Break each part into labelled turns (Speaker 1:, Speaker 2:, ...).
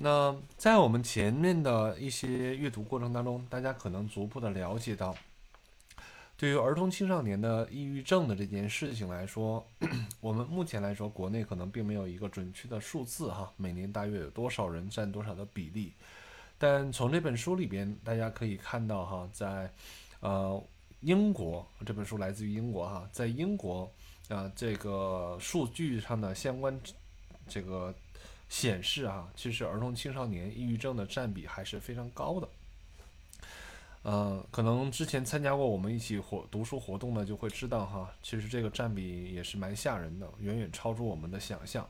Speaker 1: 那在我们前面的一些阅读过程当中，大家可能逐步的了解到，对于儿童青少年的抑郁症的这件事情来说，我们目前来说，国内可能并没有一个准确的数字哈，每年大约有多少人占多少的比例。但从这本书里边，大家可以看到哈，在呃英国这本书来自于英国哈，在英国啊这个数据上的相关这个。显示啊，其实儿童青少年抑郁症的占比还是非常高的。呃，可能之前参加过我们一起活读书活动的就会知道哈，其实这个占比也是蛮吓人的，远远超出我们的想象。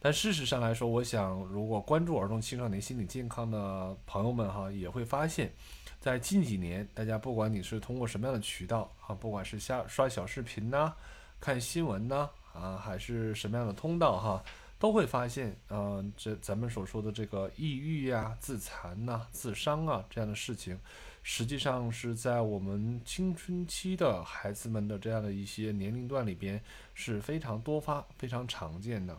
Speaker 1: 但事实上来说，我想如果关注儿童青少年心理健康的朋友们哈，也会发现，在近几年，大家不管你是通过什么样的渠道啊，不管是下刷小视频呐，看新闻呐，啊，还是什么样的通道哈。都会发现，嗯，这咱们所说的这个抑郁呀、自残呐、自伤啊这样的事情，实际上是在我们青春期的孩子们的这样的一些年龄段里边是非常多发、非常常见的。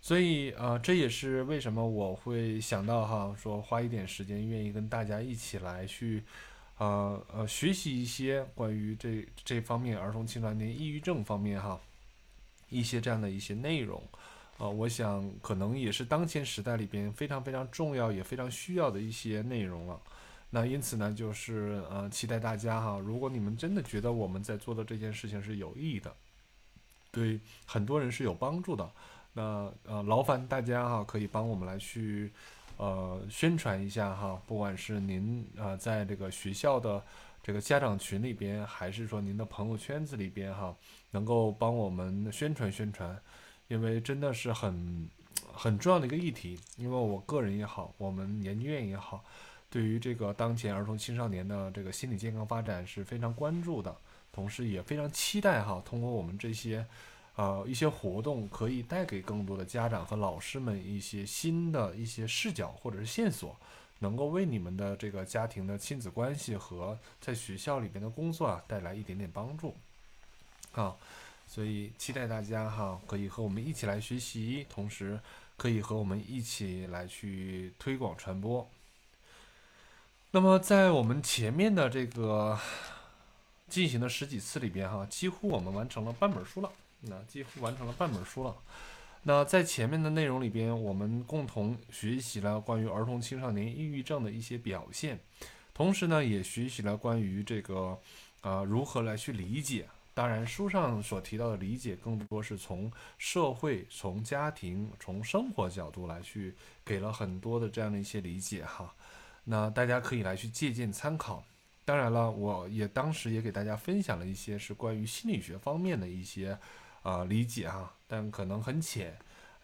Speaker 1: 所以，呃，这也是为什么我会想到哈，说花一点时间，愿意跟大家一起来去，呃呃，学习一些关于这这方面儿童青少年抑郁症方面哈一些这样的一些内容。呃，我想可能也是当前时代里边非常非常重要也非常需要的一些内容了。那因此呢，就是呃，期待大家哈，如果你们真的觉得我们在做的这件事情是有意义的，对很多人是有帮助的，那呃，劳烦大家哈，可以帮我们来去呃宣传一下哈，不管是您呃在这个学校的这个家长群里边，还是说您的朋友圈子里边哈，能够帮我们宣传宣传。因为真的是很很重要的一个议题，因为我个人也好，我们研究院也好，对于这个当前儿童青少年的这个心理健康发展是非常关注的，同时也非常期待哈，通过我们这些呃一些活动，可以带给更多的家长和老师们一些新的一些视角或者是线索，能够为你们的这个家庭的亲子关系和在学校里边的工作啊带来一点点帮助，啊。所以期待大家哈，可以和我们一起来学习，同时可以和我们一起来去推广传播。那么在我们前面的这个进行的十几次里边哈，几乎我们完成了半本书了，那几乎完成了半本书了。那在前面的内容里边，我们共同学习了关于儿童青少年抑郁症的一些表现，同时呢，也学习了关于这个啊如何来去理解。当然，书上所提到的理解更多是从社会、从家庭、从生活角度来去给了很多的这样的一些理解哈。那大家可以来去借鉴参考。当然了，我也当时也给大家分享了一些是关于心理学方面的一些呃理解哈，但可能很浅。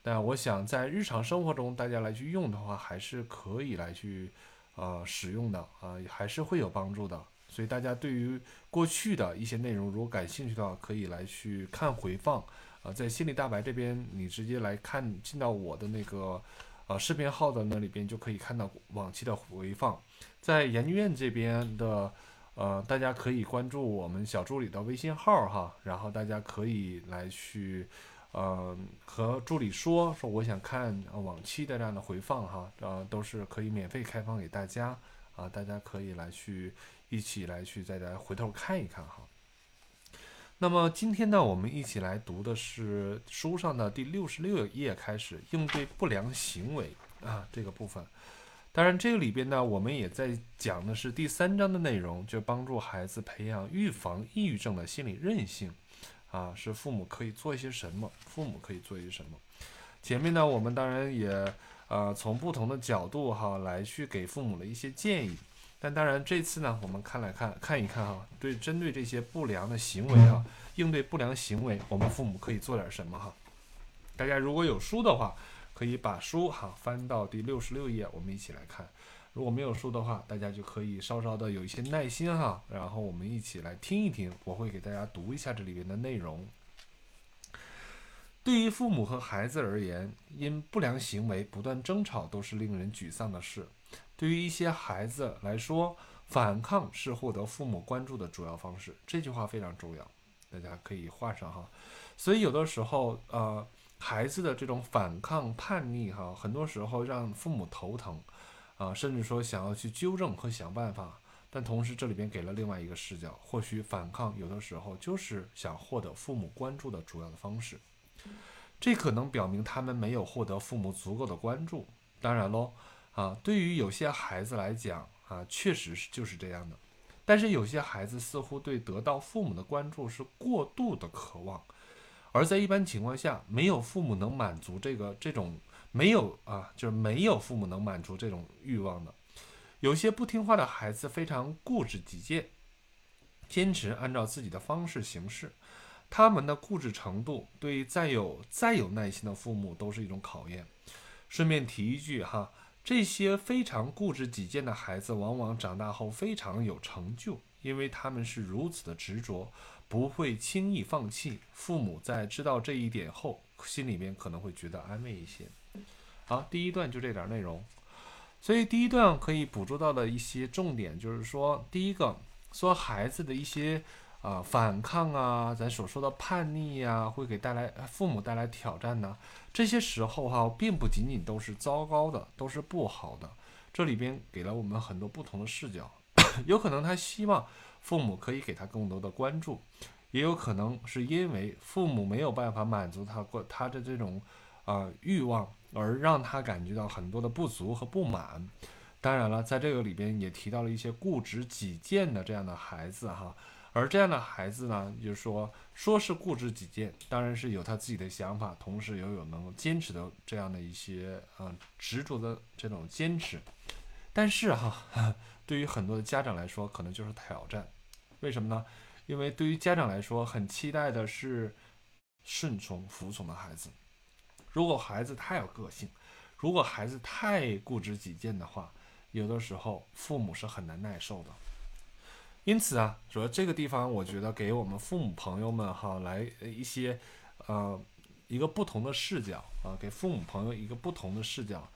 Speaker 1: 但我想在日常生活中大家来去用的话，还是可以来去呃使用的啊，还是会有帮助的。所以大家对于过去的一些内容，如果感兴趣的话，可以来去看回放。啊，在心理大白这边，你直接来看进到我的那个呃视频号的那里边，就可以看到往期的回放。在研究院这边的，呃，大家可以关注我们小助理的微信号哈，然后大家可以来去呃和助理说说我想看往期的这样的回放哈，呃，都是可以免费开放给大家啊，大家可以来去。一起来去再来回头看一看哈。那么今天呢，我们一起来读的是书上的第六十六页开始应对不良行为啊这个部分。当然，这个里边呢，我们也在讲的是第三章的内容，就帮助孩子培养预防抑郁症的心理韧性啊，是父母可以做一些什么？父母可以做一些什么？前面呢，我们当然也呃从不同的角度哈来去给父母的一些建议。但当然，这次呢，我们看来看看一看哈，对针对这些不良的行为啊，应对不良行为，我们父母可以做点什么哈？大家如果有书的话，可以把书哈翻到第六十六页，我们一起来看；如果没有书的话，大家就可以稍稍的有一些耐心哈，然后我们一起来听一听，我会给大家读一下这里边的内容。对于父母和孩子而言，因不良行为不断争吵都是令人沮丧的事。对于一些孩子来说，反抗是获得父母关注的主要方式。这句话非常重要，大家可以画上哈。所以有的时候，呃，孩子的这种反抗叛逆哈，很多时候让父母头疼啊，甚至说想要去纠正和想办法。但同时这里边给了另外一个视角，或许反抗有的时候就是想获得父母关注的主要的方式。这可能表明他们没有获得父母足够的关注。当然喽，啊，对于有些孩子来讲啊，确实是就是这样的。但是有些孩子似乎对得到父母的关注是过度的渴望，而在一般情况下，没有父母能满足这个这种没有啊，就是没有父母能满足这种欲望的。有些不听话的孩子非常固执己见，坚持按照自己的方式行事。他们的固执程度，对再有再有耐心的父母都是一种考验。顺便提一句哈。这些非常固执己见的孩子，往往长大后非常有成就，因为他们是如此的执着，不会轻易放弃。父母在知道这一点后，心里面可能会觉得安慰一些。好，第一段就这点内容。所以第一段可以捕捉到的一些重点，就是说，第一个说孩子的一些。啊，反抗啊，咱所说的叛逆呀，会给带来父母带来挑战呢。这些时候哈，并不仅仅都是糟糕的，都是不好的。这里边给了我们很多不同的视角。有可能他希望父母可以给他更多的关注，也有可能是因为父母没有办法满足他过他的这种啊欲望，而让他感觉到很多的不足和不满。当然了，在这个里边也提到了一些固执己见的这样的孩子哈。而这样的孩子呢，就是说，说是固执己见，当然是有他自己的想法，同时也有能够坚持的这样的一些，嗯，执着的这种坚持。但是哈，对于很多的家长来说，可能就是挑战。为什么呢？因为对于家长来说，很期待的是顺从、服从的孩子。如果孩子太有个性，如果孩子太固执己见的话，有的时候父母是很难耐受的。因此啊，说这个地方，我觉得给我们父母朋友们哈，来一些，呃，一个不同的视角啊，给父母朋友一个不同的视角，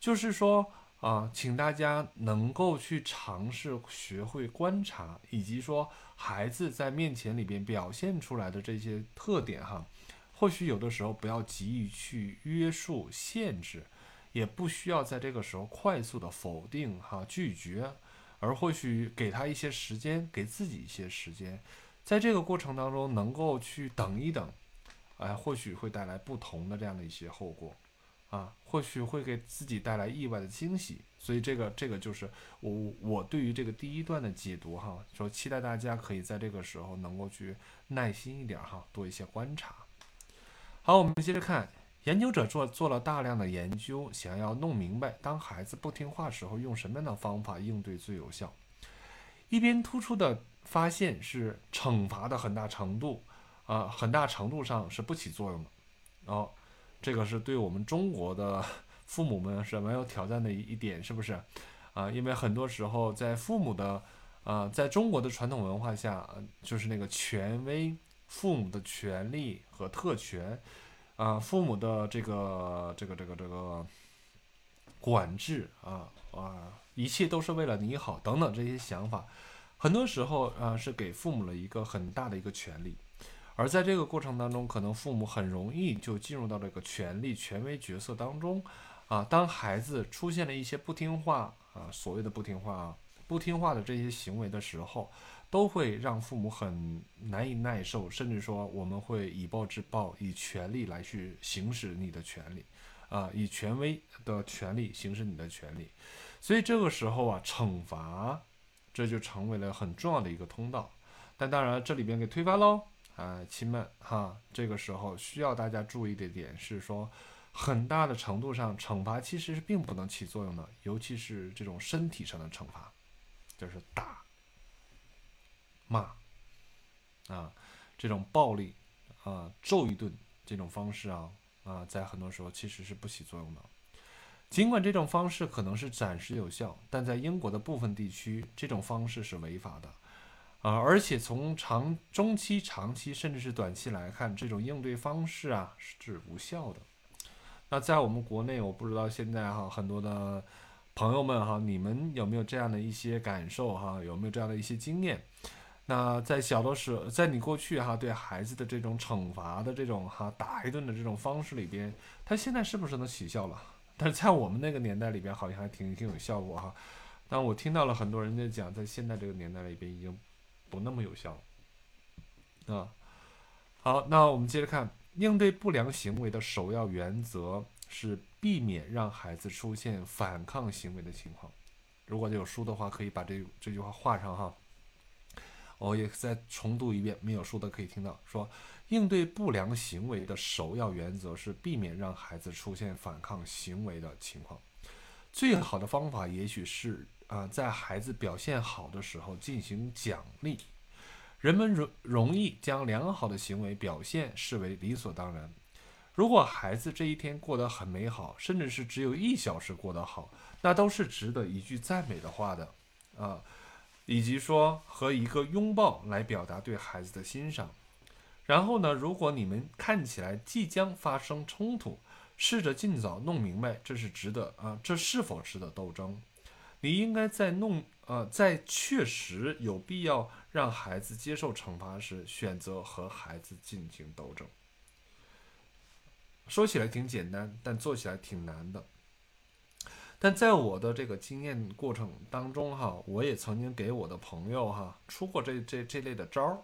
Speaker 1: 就是说啊，请大家能够去尝试学会观察，以及说孩子在面前里边表现出来的这些特点哈，或许有的时候不要急于去约束限制，也不需要在这个时候快速的否定哈拒绝。而或许给他一些时间，给自己一些时间，在这个过程当中能够去等一等，哎，或许会带来不同的这样的一些后果，啊，或许会给自己带来意外的惊喜。所以这个这个就是我我对于这个第一段的解读哈，说期待大家可以在这个时候能够去耐心一点哈，多一些观察。好，我们接着看。研究者做做了大量的研究，想要弄明白当孩子不听话时候，用什么样的方法应对最有效。一边突出的发现是惩罚的很大程度，啊，很大程度上是不起作用的。哦，这个是对我们中国的父母们是蛮有挑战的一一点，是不是？啊，因为很多时候在父母的，啊，在中国的传统文化下，就是那个权威，父母的权利和特权。啊，父母的这个这个这个这个管制啊啊，一切都是为了你好等等这些想法，很多时候啊是给父母了一个很大的一个权利，而在这个过程当中，可能父母很容易就进入到这个权力权威角色当中啊。当孩子出现了一些不听话啊，所谓的不听话啊，不听话的这些行为的时候。都会让父母很难以耐受，甚至说我们会以暴制暴，以权力来去行使你的权利，啊，以权威的权利行使你的权利。所以这个时候啊，惩罚这就成为了很重要的一个通道。但当然这里边给推翻喽，啊，亲们哈，这个时候需要大家注意的点是说，很大的程度上惩罚其实是并不能起作用的，尤其是这种身体上的惩罚，就是打。骂，啊，这种暴力，啊，揍一顿这种方式啊，啊，在很多时候其实是不起作用的。尽管这种方式可能是暂时有效，但在英国的部分地区，这种方式是违法的，啊，而且从长、中期、长期，甚至是短期来看，这种应对方式啊是无效的。那在我们国内，我不知道现在哈很多的朋友们哈，你们有没有这样的一些感受哈？有没有这样的一些经验？那在小的时候，在你过去哈对孩子的这种惩罚的这种哈打一顿的这种方式里边，他现在是不是能起效了？但是在我们那个年代里边，好像还挺挺有效果哈。但我听到了很多人在讲，在现在这个年代里边已经不那么有效了啊。好，那我们接着看，应对不良行为的首要原则是避免让孩子出现反抗行为的情况。如果有书的话，可以把这这句话画上哈。我也再重读一遍，没有书的可以听到。说应对不良行为的首要原则是避免让孩子出现反抗行为的情况。最好的方法也许是啊，在孩子表现好的时候进行奖励。人们容容易将良好的行为表现视为理所当然。如果孩子这一天过得很美好，甚至是只有一小时过得好，那都是值得一句赞美的话的啊。以及说和一个拥抱来表达对孩子的欣赏，然后呢，如果你们看起来即将发生冲突，试着尽早弄明白这是值得啊，这是否值得斗争？你应该在弄呃，在确实有必要让孩子接受惩罚时，选择和孩子进行斗争。说起来挺简单，但做起来挺难的。但在我的这个经验过程当中，哈，我也曾经给我的朋友哈出过这这这类的招儿，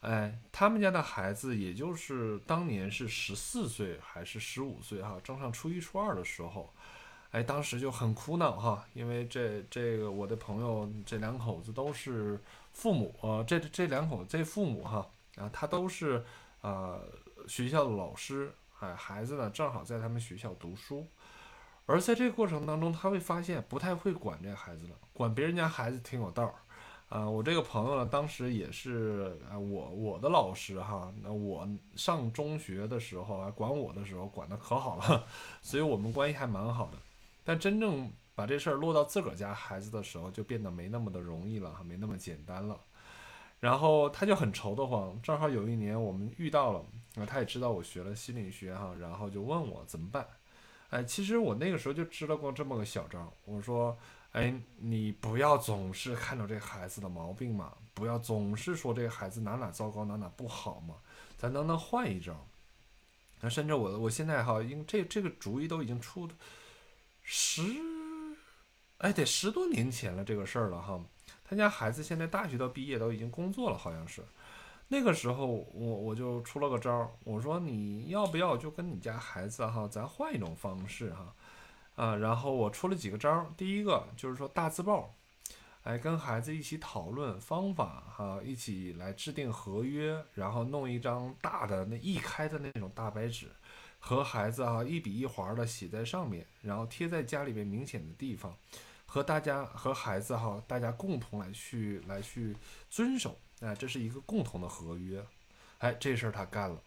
Speaker 1: 哎，他们家的孩子也就是当年是十四岁还是十五岁哈，正上初一初二的时候，哎，当时就很苦恼哈，因为这这个我的朋友这两口子都是父母，呃，这这两口这父母哈，啊，他都是啊学校的老师，哎，孩子呢正好在他们学校读书。而在这个过程当中，他会发现不太会管这孩子了，管别人家孩子挺有道儿，啊，我这个朋友呢，当时也是啊，我我的老师哈，那我上中学的时候啊，管我的时候管的可好了，所以我们关系还蛮好的。但真正把这事儿落到自个儿家孩子的时候，就变得没那么的容易了，没那么简单了。然后他就很愁得慌，正好有一年我们遇到了，啊，他也知道我学了心理学哈，然后就问我怎么办。哎，其实我那个时候就知道过这么个小招。我说，哎，你不要总是看到这孩子的毛病嘛，不要总是说这孩子哪哪糟糕，哪哪不好嘛，咱能不能换一招？那甚至我，我现在哈，因这这个主意都已经出十，哎，得十多年前了这个事儿了哈。他家孩子现在大学都毕业，都已经工作了，好像是。那个时候，我我就出了个招儿，我说你要不要就跟你家孩子哈，咱换一种方式哈，啊，然后我出了几个招儿，第一个就是说大字报，哎，跟孩子一起讨论方法哈，一起来制定合约，然后弄一张大的那一开的那种大白纸，和孩子哈一笔一划的写在上面，然后贴在家里面明显的地方，和大家和孩子哈，大家共同来去来去遵守。哎，这是一个共同的合约，哎，这事儿他干了，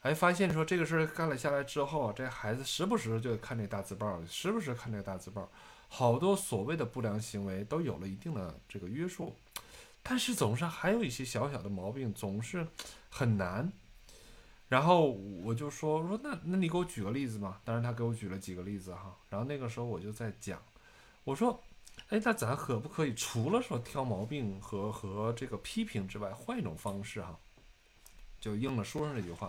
Speaker 1: 哎，发现说这个事儿干了下来之后，这孩子时不时就看这大字报，时不时看这大字报，好多所谓的不良行为都有了一定的这个约束，但是总是还有一些小小的毛病，总是很难。然后我就说我说那那你给我举个例子嘛？当然他给我举了几个例子哈。然后那个时候我就在讲，我说。哎，那咱可不可以除了说挑毛病和和这个批评之外，换一种方式哈？就应了书上这句话，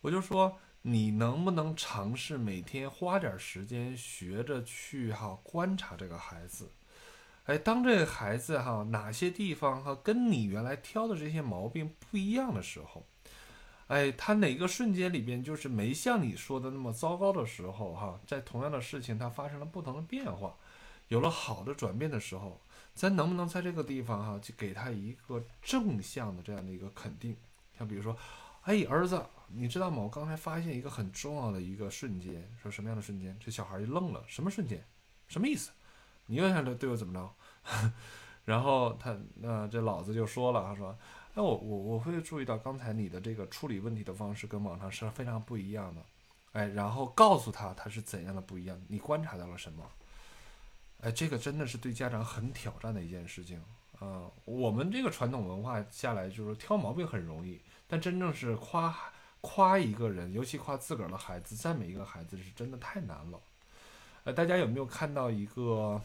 Speaker 1: 我就说你能不能尝试每天花点时间学着去哈观察这个孩子？哎，当这个孩子哈哪些地方哈跟你原来挑的这些毛病不一样的时候，哎，他哪个瞬间里边就是没像你说的那么糟糕的时候哈，在同样的事情它发生了不同的变化。有了好的转变的时候，咱能不能在这个地方哈，就给他一个正向的这样的一个肯定？像比如说，哎，儿子，你知道吗？我刚才发现一个很重要的一个瞬间，说什么样的瞬间？这小孩就愣了，什么瞬间？什么意思？你又想对我怎么着？然后他那这老子就说了，他说，哎，我我我会注意到刚才你的这个处理问题的方式跟往常是非常不一样的，哎，然后告诉他他是怎样的不一样，你观察到了什么？哎，这个真的是对家长很挑战的一件事情啊！我们这个传统文化下来，就是挑毛病很容易，但真正是夸夸一个人，尤其夸自个儿的孩子，赞美一个孩子，是真的太难了。呃，大家有没有看到一个？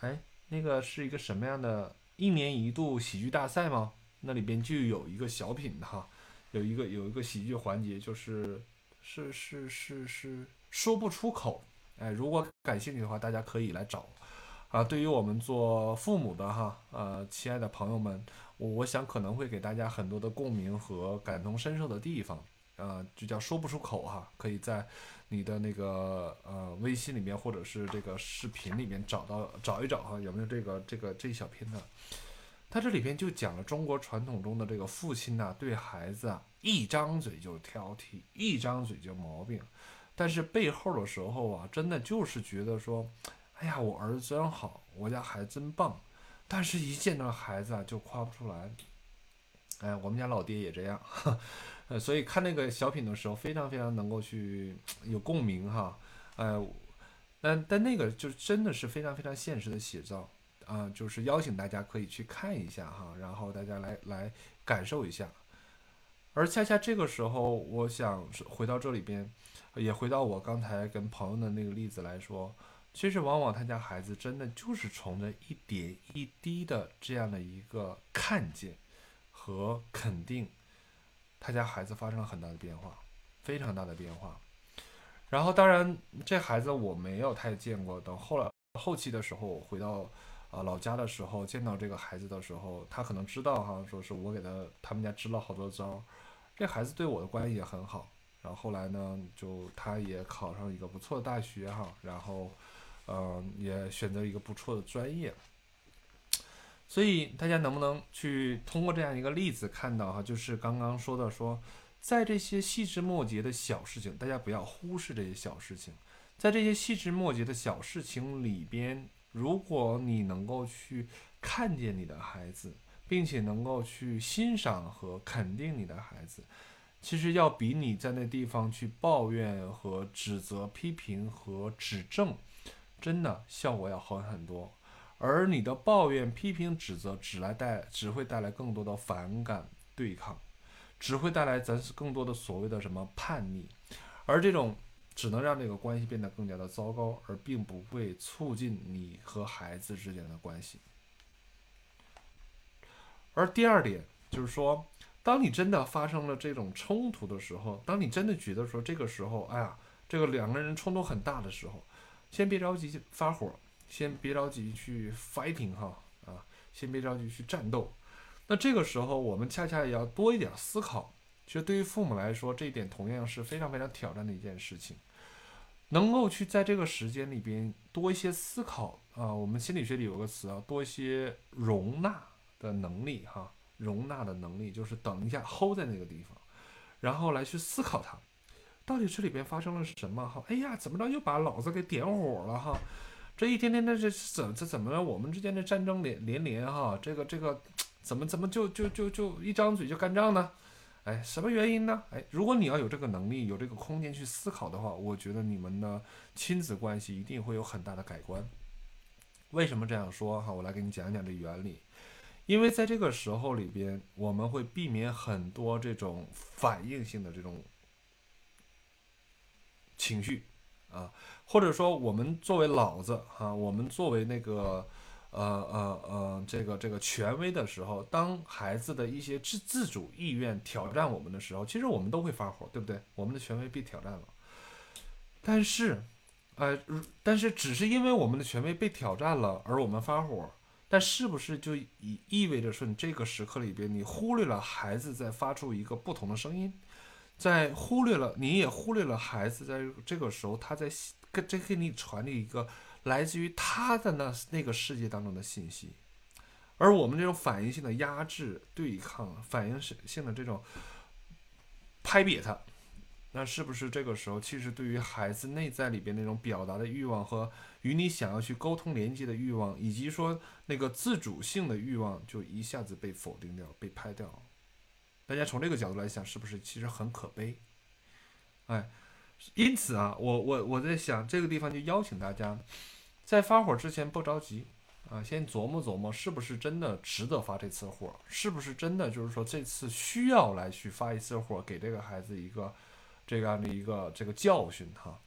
Speaker 1: 哎，那个是一个什么样的一年一度喜剧大赛吗？那里边就有一个小品哈，有一个有一个喜剧环节，就是是是是是说不出口。哎，如果感兴趣的话，大家可以来找。啊，对于我们做父母的哈，呃，亲爱的朋友们，我我想可能会给大家很多的共鸣和感同身受的地方。啊，就叫说不出口哈，可以在你的那个呃微信里面或者是这个视频里面找到找一找哈，有没有这个这个这一小片段？他这里边就讲了中国传统中的这个父亲呐，对孩子啊一张嘴就挑剔，一张嘴就毛病，但是背后的时候啊，真的就是觉得说，哎呀，我儿子真好，我家孩子真棒，但是一见到孩子啊就夸不出来。哎，我们家老爹也这样，呃，所以看那个小品的时候，非常非常能够去有共鸣哈。呃，但但那个就真的是非常非常现实的写照。啊，就是邀请大家可以去看一下哈，然后大家来来感受一下。而恰恰这个时候，我想回到这里边，也回到我刚才跟朋友的那个例子来说，其实往往他家孩子真的就是从这一点一滴的这样的一个看见和肯定，他家孩子发生了很大的变化，非常大的变化。然后当然这孩子我没有太见过，等后来后期的时候我回到。啊，老家的时候见到这个孩子的时候，他可能知道哈，说是我给他他们家支了好多招，这孩子对我的关系也很好。然后后来呢，就他也考上一个不错的大学哈，然后，嗯，也选择一个不错的专业。所以大家能不能去通过这样一个例子看到哈，就是刚刚说的说，在这些细枝末节的小事情，大家不要忽视这些小事情，在这些细枝末节的小事情里边。如果你能够去看见你的孩子，并且能够去欣赏和肯定你的孩子，其实要比你在那地方去抱怨和指责、批评和指正，真的效果要好很多。而你的抱怨、批评、指责，只来带只会带来更多的反感、对抗，只会带来咱是更多的所谓的什么叛逆，而这种。只能让这个关系变得更加的糟糕，而并不会促进你和孩子之间的关系。而第二点就是说，当你真的发生了这种冲突的时候，当你真的觉得说这个时候，哎呀，这个两个人冲突很大的时候，先别着急发火，先别着急去 fighting 哈啊，先别着急去战斗。那这个时候，我们恰恰也要多一点思考。其实对于父母来说，这一点同样是非常非常挑战的一件事情。能够去在这个时间里边多一些思考啊，我们心理学里有个词啊，多一些容纳的能力哈，容纳的能力就是等一下 hold 在那个地方，然后来去思考它，到底这里边发生了什么哈？哎呀，怎么着又把老子给点火了哈？这一天天的这怎这怎么了？我们之间的战争连连连哈，这个这个怎么怎么就就就就一张嘴就干仗呢？哎，什么原因呢？哎，如果你要有这个能力，有这个空间去思考的话，我觉得你们的亲子关系一定会有很大的改观。为什么这样说？哈，我来给你讲讲这原理。因为在这个时候里边，我们会避免很多这种反应性的这种情绪啊，或者说我们作为老子哈，我们作为那个。呃呃呃，这个这个权威的时候，当孩子的一些自自主意愿挑战我们的时候，其实我们都会发火，对不对？我们的权威被挑战了，但是，呃，但是只是因为我们的权威被挑战了而我们发火，但是不是就意意味着说你这个时刻里边你忽略了孩子在发出一个不同的声音，在忽略了你也忽略了孩子在这个时候他在跟这给你传递一个。来自于他的那那个世界当中的信息，而我们这种反应性的压制、对抗、反应性性的这种拍瘪他，那是不是这个时候，其实对于孩子内在里边那种表达的欲望和与你想要去沟通连接的欲望，以及说那个自主性的欲望，就一下子被否定掉、被拍掉？大家从这个角度来想，是不是其实很可悲？哎，因此啊，我我我在想这个地方就邀请大家。在发火之前不着急啊，先琢磨琢磨是不是真的值得发这次火，是不是真的就是说这次需要来去发一次火，给这个孩子一个这样的一个这个教训哈。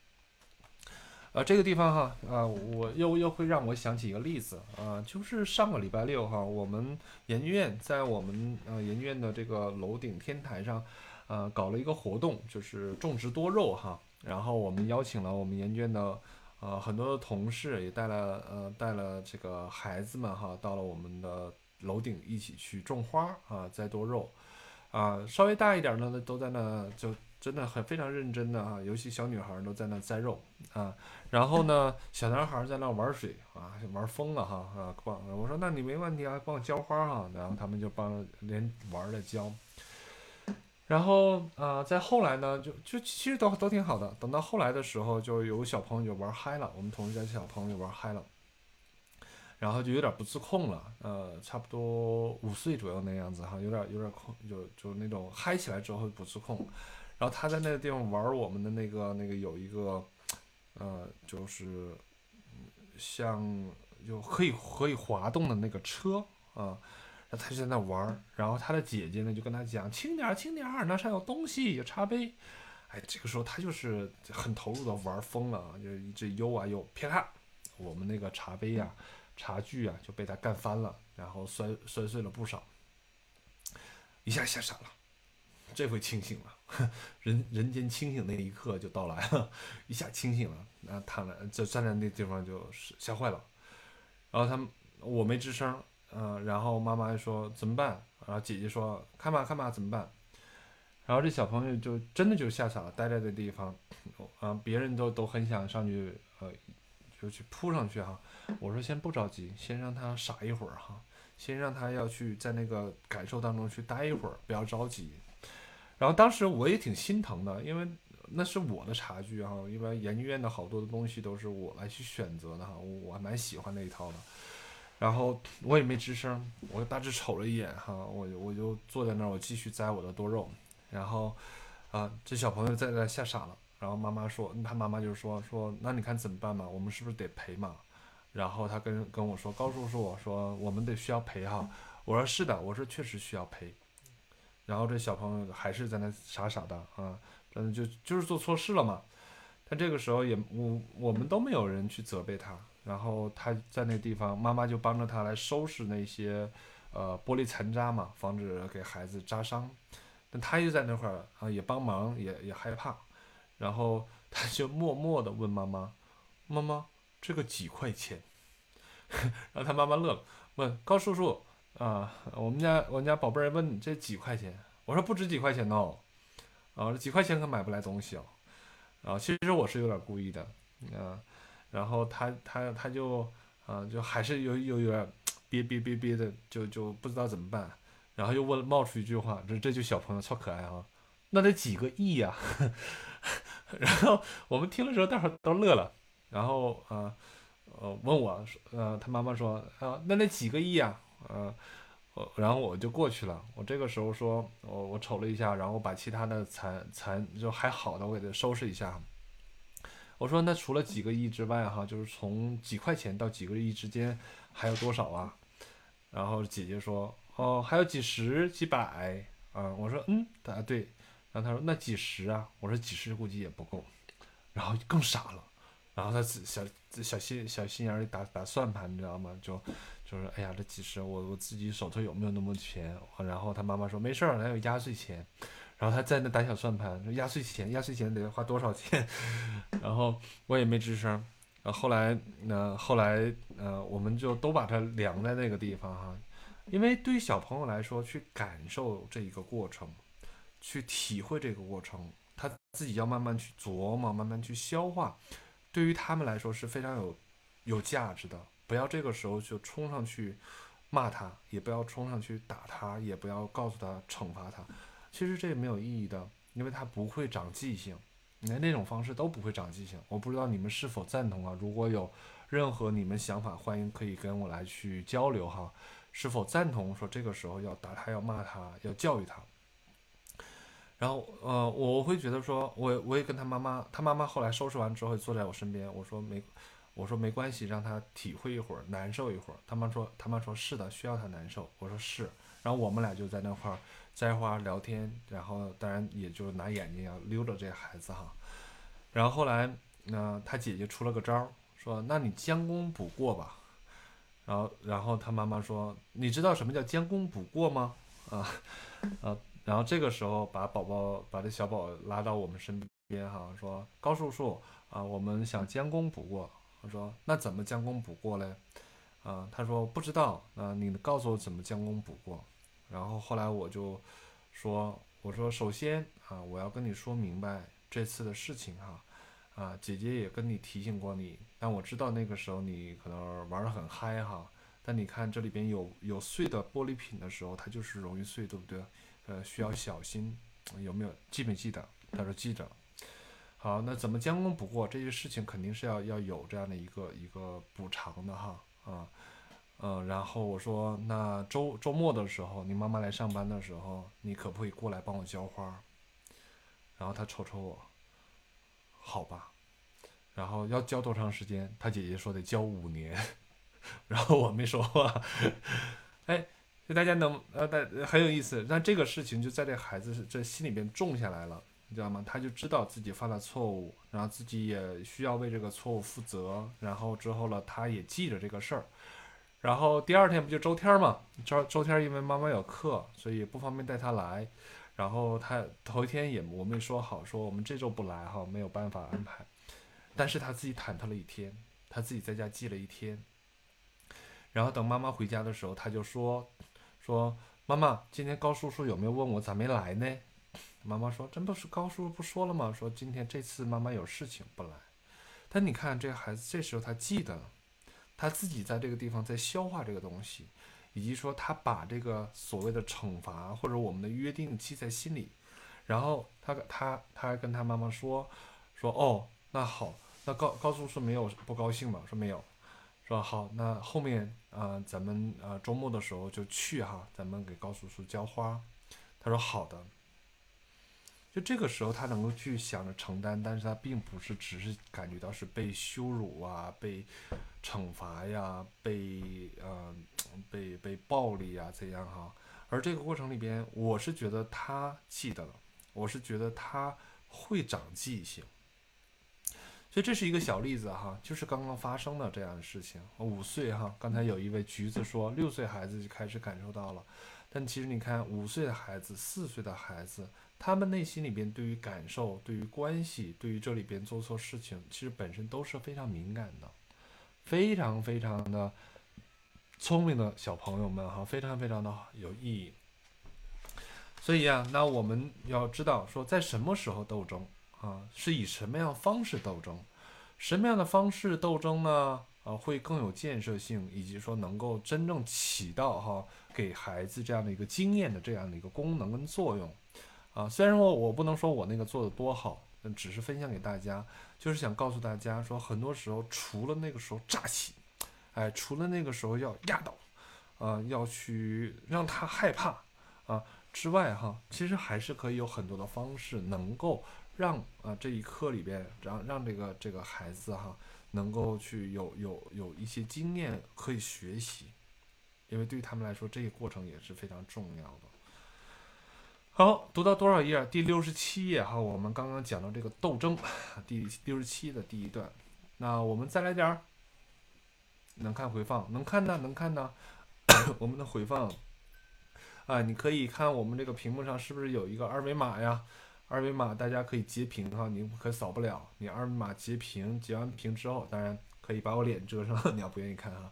Speaker 1: 啊，这个地方哈，啊，我又又会让我想起一个例子啊，就是上个礼拜六哈，我们研究院在我们呃研究院的这个楼顶天台上，呃，搞了一个活动，就是种植多肉哈。然后我们邀请了我们研究院的呃很多的同事，也带了呃带了这个孩子们哈，到了我们的楼顶一起去种花啊，栽多肉啊，稍微大一点的呢，都在那就。真的很非常认真的啊，尤其小女孩都在那摘肉啊，然后呢，小男孩在那玩水啊，玩疯了哈啊，帮我说那你没问题啊，帮我浇花哈，然后他们就帮连玩的浇，然后啊，在后来呢，就就其实都都挺好的，等到后来的时候，就有小朋友就玩嗨了，我们同学家小朋友玩嗨了，然后就有点不自控了，呃，差不多五岁左右那样子哈，有点有点控，就就那种嗨起来之后不自控。然后他在那个地方玩我们的那个那个有一个，呃，就是像就可以可以滑动的那个车啊，然后他就在那玩然后他的姐姐呢就跟他讲轻点轻点那上有东西有茶杯，哎，这个时候他就是很投入的玩疯了，就一直悠啊悠，啪嗒，我们那个茶杯呀茶具啊就被他干翻了，然后摔摔碎了不少，一下吓傻了。这回清醒了，人人间清醒那一刻就到来了，一下清醒了，然后躺在就站在那地方就吓坏了，然后他们我没吱声，嗯，然后妈妈说怎么办？然后姐姐说看吧看吧怎么办？然后这小朋友就真的就吓傻了，待在这地方，啊，别人都都很想上去，呃，就去扑上去哈，我说先不着急，先让他傻一会儿哈，先让他要去在那个感受当中去待一会儿，不要着急。然后当时我也挺心疼的，因为那是我的茶具哈，因为研究院的好多的东西都是我来去选择的哈，我还蛮喜欢那一套的。然后我也没吱声，我大致瞅了一眼哈，我就我就坐在那儿，我继续摘我的多肉。然后啊，这小朋友在那吓傻了。然后妈妈说，他妈妈就说说，那你看怎么办嘛？我们是不是得赔嘛？然后他跟跟我说，高叔叔我说我们得需要赔哈。我说是的，我说确实需要赔。然后这小朋友还是在那傻傻的啊，真的就就是做错事了嘛。但这个时候也我我们都没有人去责备他。然后他在那地方，妈妈就帮着他来收拾那些呃玻璃残渣嘛，防止给孩子扎伤。但他又在那块儿啊，也帮忙，也也害怕。然后他就默默地问妈妈：“妈妈，这个几块钱？” 然后他妈妈乐了，问高叔叔。啊，我们家我们家宝贝儿问你这几块钱？我说不值几块钱哦，啊，这几块钱可买不来东西哦，啊，其实我是有点故意的，啊，然后他他他就啊就还是有有有点憋憋憋憋的，就就不知道怎么办，然后又问冒出一句话，这这就小朋友超可爱啊，那得几个亿呀，然后我们听了之后，大伙都乐了，然后啊呃问我说呃他妈妈说啊那得几个亿啊？呃，我然后我就过去了。我这个时候说，我我瞅了一下，然后把其他的残残就还好的，我给他收拾一下。我说，那除了几个亿之外，哈，就是从几块钱到几个亿之间还有多少啊？然后姐姐说，哦，还有几十几百啊。我说，嗯，啊对。然后他说，那几十啊？我说几十估计也不够。然后更傻了。然后他小小心小心眼里打打算盘，你知道吗？就。就是哎呀，这几十我我自己手头有没有那么多钱？然后他妈妈说没事儿，还有压岁钱。然后他在那打小算盘，说压岁钱，压岁钱得花多少钱？然后我也没吱声。然后后来呢，后来呃，我们就都把它量在那个地方哈，因为对于小朋友来说，去感受这一个过程，去体会这个过程，他自己要慢慢去琢磨，慢慢去消化，对于他们来说是非常有有价值的。不要这个时候就冲上去骂他，也不要冲上去打他，也不要告诉他惩罚他。其实这也没有意义的，因为他不会长记性，连那种方式都不会长记性。我不知道你们是否赞同啊？如果有任何你们想法，欢迎可以跟我来去交流哈。是否赞同说这个时候要打他，要骂他，要教育他？然后呃，我会觉得说，我我也跟他妈妈，他妈妈后来收拾完之后坐在我身边，我说没。我说没关系，让他体会一会儿，难受一会儿。他妈说，他妈说是的，需要他难受。我说是，然后我们俩就在那块儿摘花聊天，然后当然也就拿眼睛要溜着这孩子哈。然后后来那他姐姐出了个招儿，说那你将功补过吧。然后然后他妈妈说，你知道什么叫将功补过吗？啊啊，然后这个时候把宝宝把这小宝拉到我们身边哈，说高叔叔啊，我们想将功补过。我说那怎么将功补过嘞？啊，他说不知道，那你告诉我怎么将功补过。然后后来我就说，我说首先啊，我要跟你说明白这次的事情哈，啊，姐姐也跟你提醒过你，但我知道那个时候你可能玩得很嗨哈，但你看这里边有有碎的玻璃品的时候，它就是容易碎，对不对？呃，需要小心，有没有记没记得？他说记得。好，那怎么将功补过？这些事情肯定是要要有这样的一个一个补偿的哈，啊。嗯，然后我说，那周周末的时候，你妈妈来上班的时候，你可不可以过来帮我浇花？然后他瞅瞅我，好吧。然后要浇多长时间？他姐姐说得浇五年。然后我没说话。哎，就大家能呃，大很有意思。那这个事情就在这孩子这心里边种下来了，你知道吗？他就知道自己犯了错误，然后自己也需要为这个错误负责。然后之后呢，他也记着这个事儿。然后第二天不就周天嘛？周周天因为妈妈有课，所以不方便带他来。然后他头一天也我们说好说我们这周不来哈，没有办法安排。但是他自己忐忑了一天，他自己在家记了一天。然后等妈妈回家的时候，他就说说妈妈，今天高叔叔有没有问我咋没来呢？妈妈说真不是高叔叔不说了吗？说今天这次妈妈有事情不来。但你看这孩子这时候他记得。他自己在这个地方在消化这个东西，以及说他把这个所谓的惩罚或者我们的约定记在心里，然后他他他还跟他妈妈说说哦，那好，那高高叔叔没有不高兴吗？说没有，说好，那后面啊咱们啊周末的时候就去哈，咱们给高叔叔浇花。他说好的。就这个时候，他能够去想着承担，但是他并不是只是感觉到是被羞辱啊、被惩罚呀、被呃被被暴力啊怎样哈。而这个过程里边，我是觉得他记得了，我是觉得他会长记性。所以这是一个小例子哈，就是刚刚发生的这样的事情。五岁哈，刚才有一位橘子说，六岁孩子就开始感受到了，但其实你看，五岁的孩子、四岁的孩子。他们内心里边对于感受、对于关系、对于这里边做错事情，其实本身都是非常敏感的，非常非常的聪明的小朋友们哈，非常非常的有意义。所以啊，那我们要知道说，在什么时候斗争啊，是以什么样方式斗争，什么样的方式斗争呢？啊，会更有建设性，以及说能够真正起到哈给孩子这样的一个经验的这样的一个功能跟作用。啊，虽然说我不能说我那个做的多好，嗯只是分享给大家，就是想告诉大家说，很多时候除了那个时候炸起，哎，除了那个时候要压倒，啊，要去让他害怕啊之外，哈，其实还是可以有很多的方式，能够让啊这一刻里边，让让这个这个孩子哈，能够去有有有一些经验可以学习，因为对于他们来说，这个过程也是非常重要的。好，读到多少页？第六十七页哈，我们刚刚讲到这个斗争，第六十七的第一段。那我们再来点儿，能看回放？能看呢，能看呢。我们的回放，啊，你可以看我们这个屏幕上是不是有一个二维码呀？二维码大家可以截屏哈，你可扫不了。你二维码截屏，截完屏之后，当然可以把我脸遮上，你要不愿意看哈。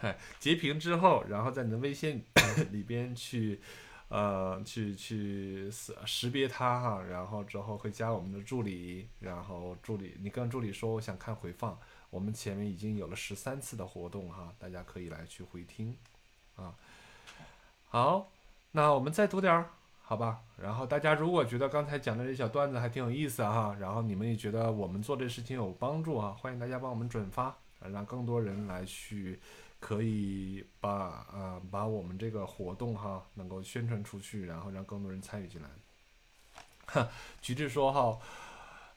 Speaker 1: 截屏之后，然后在你的微信里边去。呃，去去识识别它哈，然后之后会加我们的助理，然后助理你跟助理说我想看回放，我们前面已经有了十三次的活动哈，大家可以来去回听，啊，好，那我们再读点儿，好吧？然后大家如果觉得刚才讲的这小段子还挺有意思哈，然后你们也觉得我们做这事情有帮助啊，欢迎大家帮我们转发，让更多人来去。可以把啊把我们这个活动哈能够宣传出去，然后让更多人参与进来。哈，橘子说哈，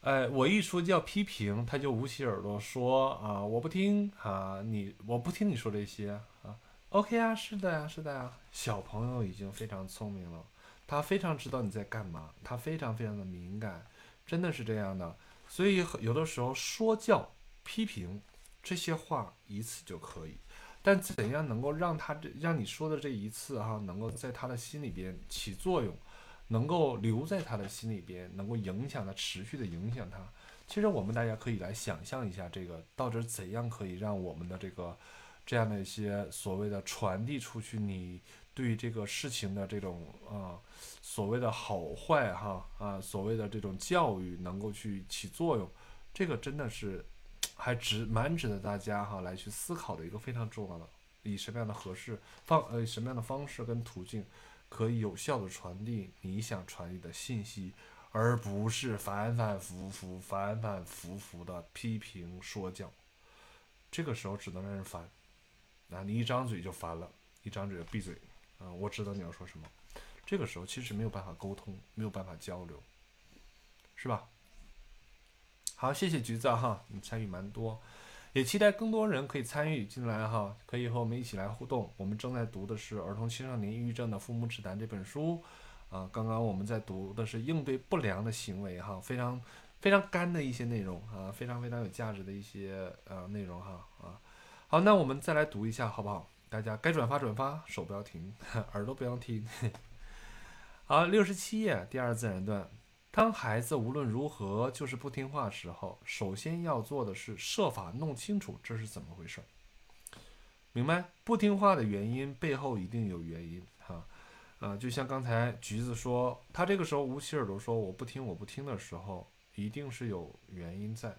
Speaker 1: 哎，我一说叫批评，他就捂起耳朵说啊，我不听啊，你我不听你说这些啊。OK 啊，是的呀，是的呀，小朋友已经非常聪明了，他非常知道你在干嘛，他非常非常的敏感，真的是这样的。所以有的时候说教、批评这些话一次就可以，但怎样能够让他这让你说的这一次哈，能够在他的心里边起作用，能够留在他的心里边，能够影响他，持续的影响他。其实我们大家可以来想象一下，这个到底怎样可以让我们的这个这样的一些所谓的传递出去，你对这个事情的这种啊所谓的好坏哈啊所谓的这种教育能够去起作用，这个真的是还值蛮值得大家哈来去思考的一个非常重要的，以什么样的合适方呃什么样的方式跟途径可以有效的传递你想传递的信息。而不是反反复复、反反复复的批评说教，这个时候只能让人烦。啊，你一张嘴就烦了，一张嘴就闭嘴。啊，我知道你要说什么。这个时候其实没有办法沟通，没有办法交流，是吧？好，谢谢橘子哈，你参与蛮多，也期待更多人可以参与进来哈，可以和我们一起来互动。我们正在读的是《儿童青少年抑郁症的父母指南》这本书。啊，刚刚我们在读的是应对不良的行为，哈，非常非常干的一些内容啊，非常非常有价值的一些呃内容哈啊。好，那我们再来读一下好不好？大家该转发转发，手不要停，耳朵不要停。好，六十七页第二自然段，当孩子无论如何就是不听话的时候，首先要做的是设法弄清楚这是怎么回事，明白？不听话的原因背后一定有原因哈。啊，就像刚才橘子说，他这个时候捂起耳朵说“我不听，我不听”的时候，一定是有原因在。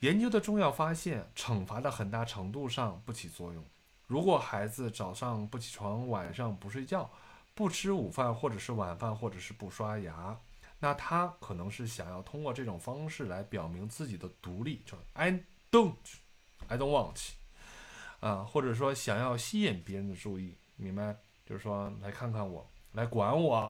Speaker 1: 研究的重要发现，惩罚的很大程度上不起作用。如果孩子早上不起床，晚上不睡觉，不吃午饭或者是晚饭，或者是不刷牙，那他可能是想要通过这种方式来表明自己的独立，就 I don't，I don't want，啊，或者说想要吸引别人的注意，明白？就是说，来看看我，来管我。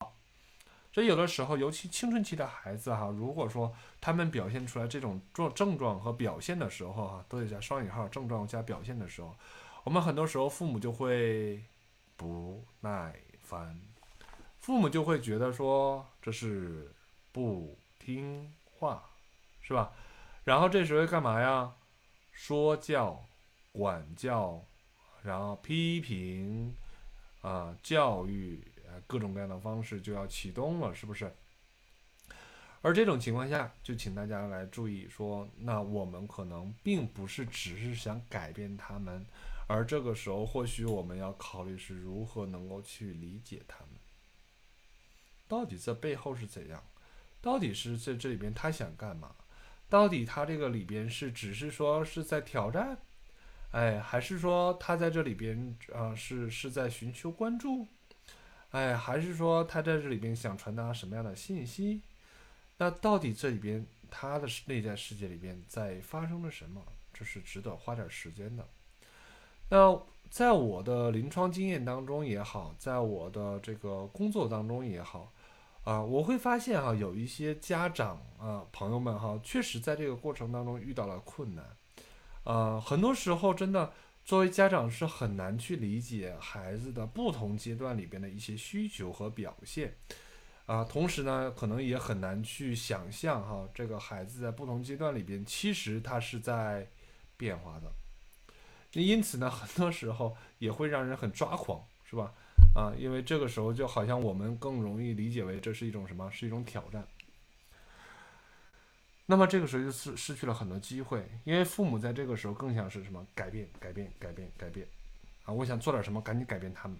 Speaker 1: 这有的时候，尤其青春期的孩子哈，如果说他们表现出来这种状症状和表现的时候哈，都得加双引号，症状加表现的时候，我们很多时候父母就会不耐烦，父母就会觉得说这是不听话，是吧？然后这时候干嘛呀？说教、管教，然后批评。啊，教育啊，各种各样的方式就要启动了，是不是？而这种情况下，就请大家来注意说，那我们可能并不是只是想改变他们，而这个时候或许我们要考虑是如何能够去理解他们，到底这背后是怎样？到底是在这里边他想干嘛？到底他这个里边是只是说是在挑战？哎，还是说他在这里边啊，是是在寻求关注？哎，还是说他在这里边想传达什么样的信息？那到底这里边他的内在世界里边在发生了什么？这是值得花点时间的。那在我的临床经验当中也好，在我的这个工作当中也好，啊，我会发现哈，有一些家长啊朋友们哈，确实在这个过程当中遇到了困难。呃，很多时候真的，作为家长是很难去理解孩子的不同阶段里边的一些需求和表现，啊，同时呢，可能也很难去想象哈，这个孩子在不同阶段里边，其实他是在变化的。那因此呢，很多时候也会让人很抓狂，是吧？啊，因为这个时候就好像我们更容易理解为这是一种什么？是一种挑战。那么这个时候就失失去了很多机会，因为父母在这个时候更想是什么改变、改变、改变、改变，啊，我想做点什么，赶紧改变他们；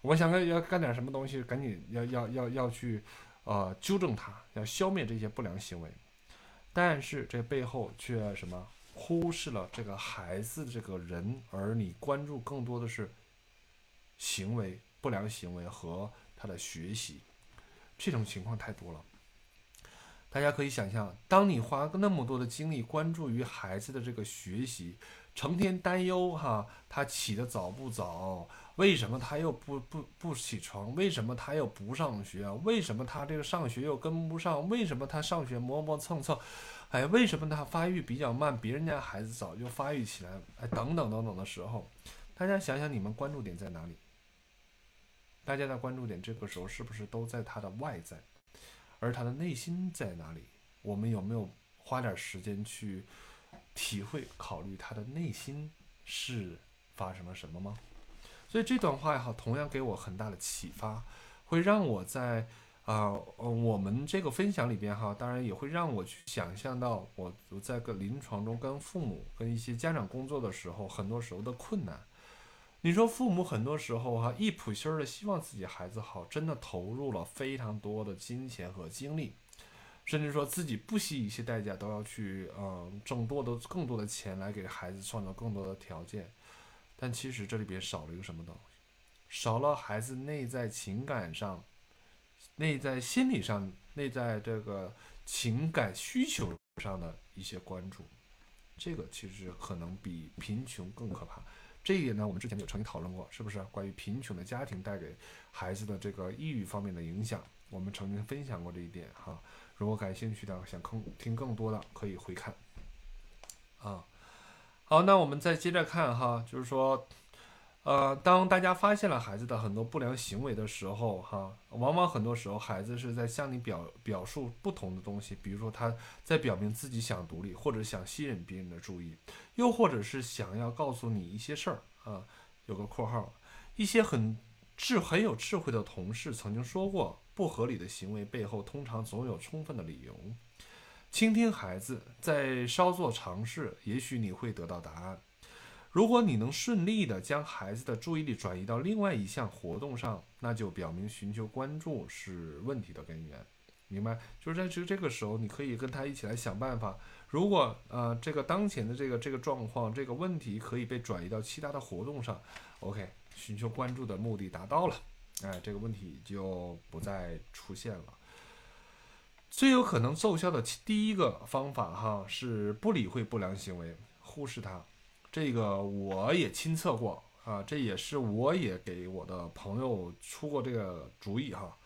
Speaker 1: 我想要要干点什么东西，赶紧要要要要去，呃，纠正他，要消灭这些不良行为。但是这背后却什么忽视了这个孩子这个人，而你关注更多的是行为不良行为和他的学习，这种情况太多了。大家可以想象，当你花那么多的精力关注于孩子的这个学习，成天担忧哈，他起得早不早？为什么他又不不不起床？为什么他又不上学？为什么他这个上学又跟不上？为什么他上学磨磨蹭蹭？哎，为什么他发育比较慢？别人家孩子早就发育起来？哎，等等等等的时候，大家想想，你们关注点在哪里？大家的关注点这个时候是不是都在他的外在？而他的内心在哪里？我们有没有花点时间去体会、考虑他的内心是发生了什么吗？所以这段话也好，同样给我很大的启发，会让我在啊，呃，我们这个分享里边哈，当然也会让我去想象到我我在个临床中跟父母、跟一些家长工作的时候，很多时候的困难。你说父母很多时候哈，一普心儿的希望自己孩子好，真的投入了非常多的金钱和精力，甚至说自己不惜一切代价都要去嗯挣多的更多的钱来给孩子创造更多的条件。但其实这里边少了一个什么东西？少了孩子内在情感上、内在心理上、内在这个情感需求上的一些关注。这个其实可能比贫穷更可怕。这一点呢，我们之前有曾经讨论过，是不是？关于贫穷的家庭带给孩子的这个抑郁方面的影响，我们曾经分享过这一点哈。如果感兴趣的，想听更多的，可以回看。啊，好，那我们再接着看哈，就是说。呃，当大家发现了孩子的很多不良行为的时候，哈，往往很多时候孩子是在向你表表述不同的东西，比如说他在表明自己想独立，或者想吸引别人的注意，又或者是想要告诉你一些事儿啊。有个括号，一些很智很有智慧的同事曾经说过，不合理的行为背后通常总有充分的理由。倾听孩子，再稍作尝试，也许你会得到答案。如果你能顺利的将孩子的注意力转移到另外一项活动上，那就表明寻求关注是问题的根源，明白？就是在这这个时候，你可以跟他一起来想办法。如果呃这个当前的这个这个状况这个问题可以被转移到其他的活动上，OK，寻求关注的目的达到了，哎，这个问题就不再出现了。最有可能奏效的第一个方法哈是不理会不良行为，忽视它。这个我也亲测过啊，这也是我也给我的朋友出过这个主意哈。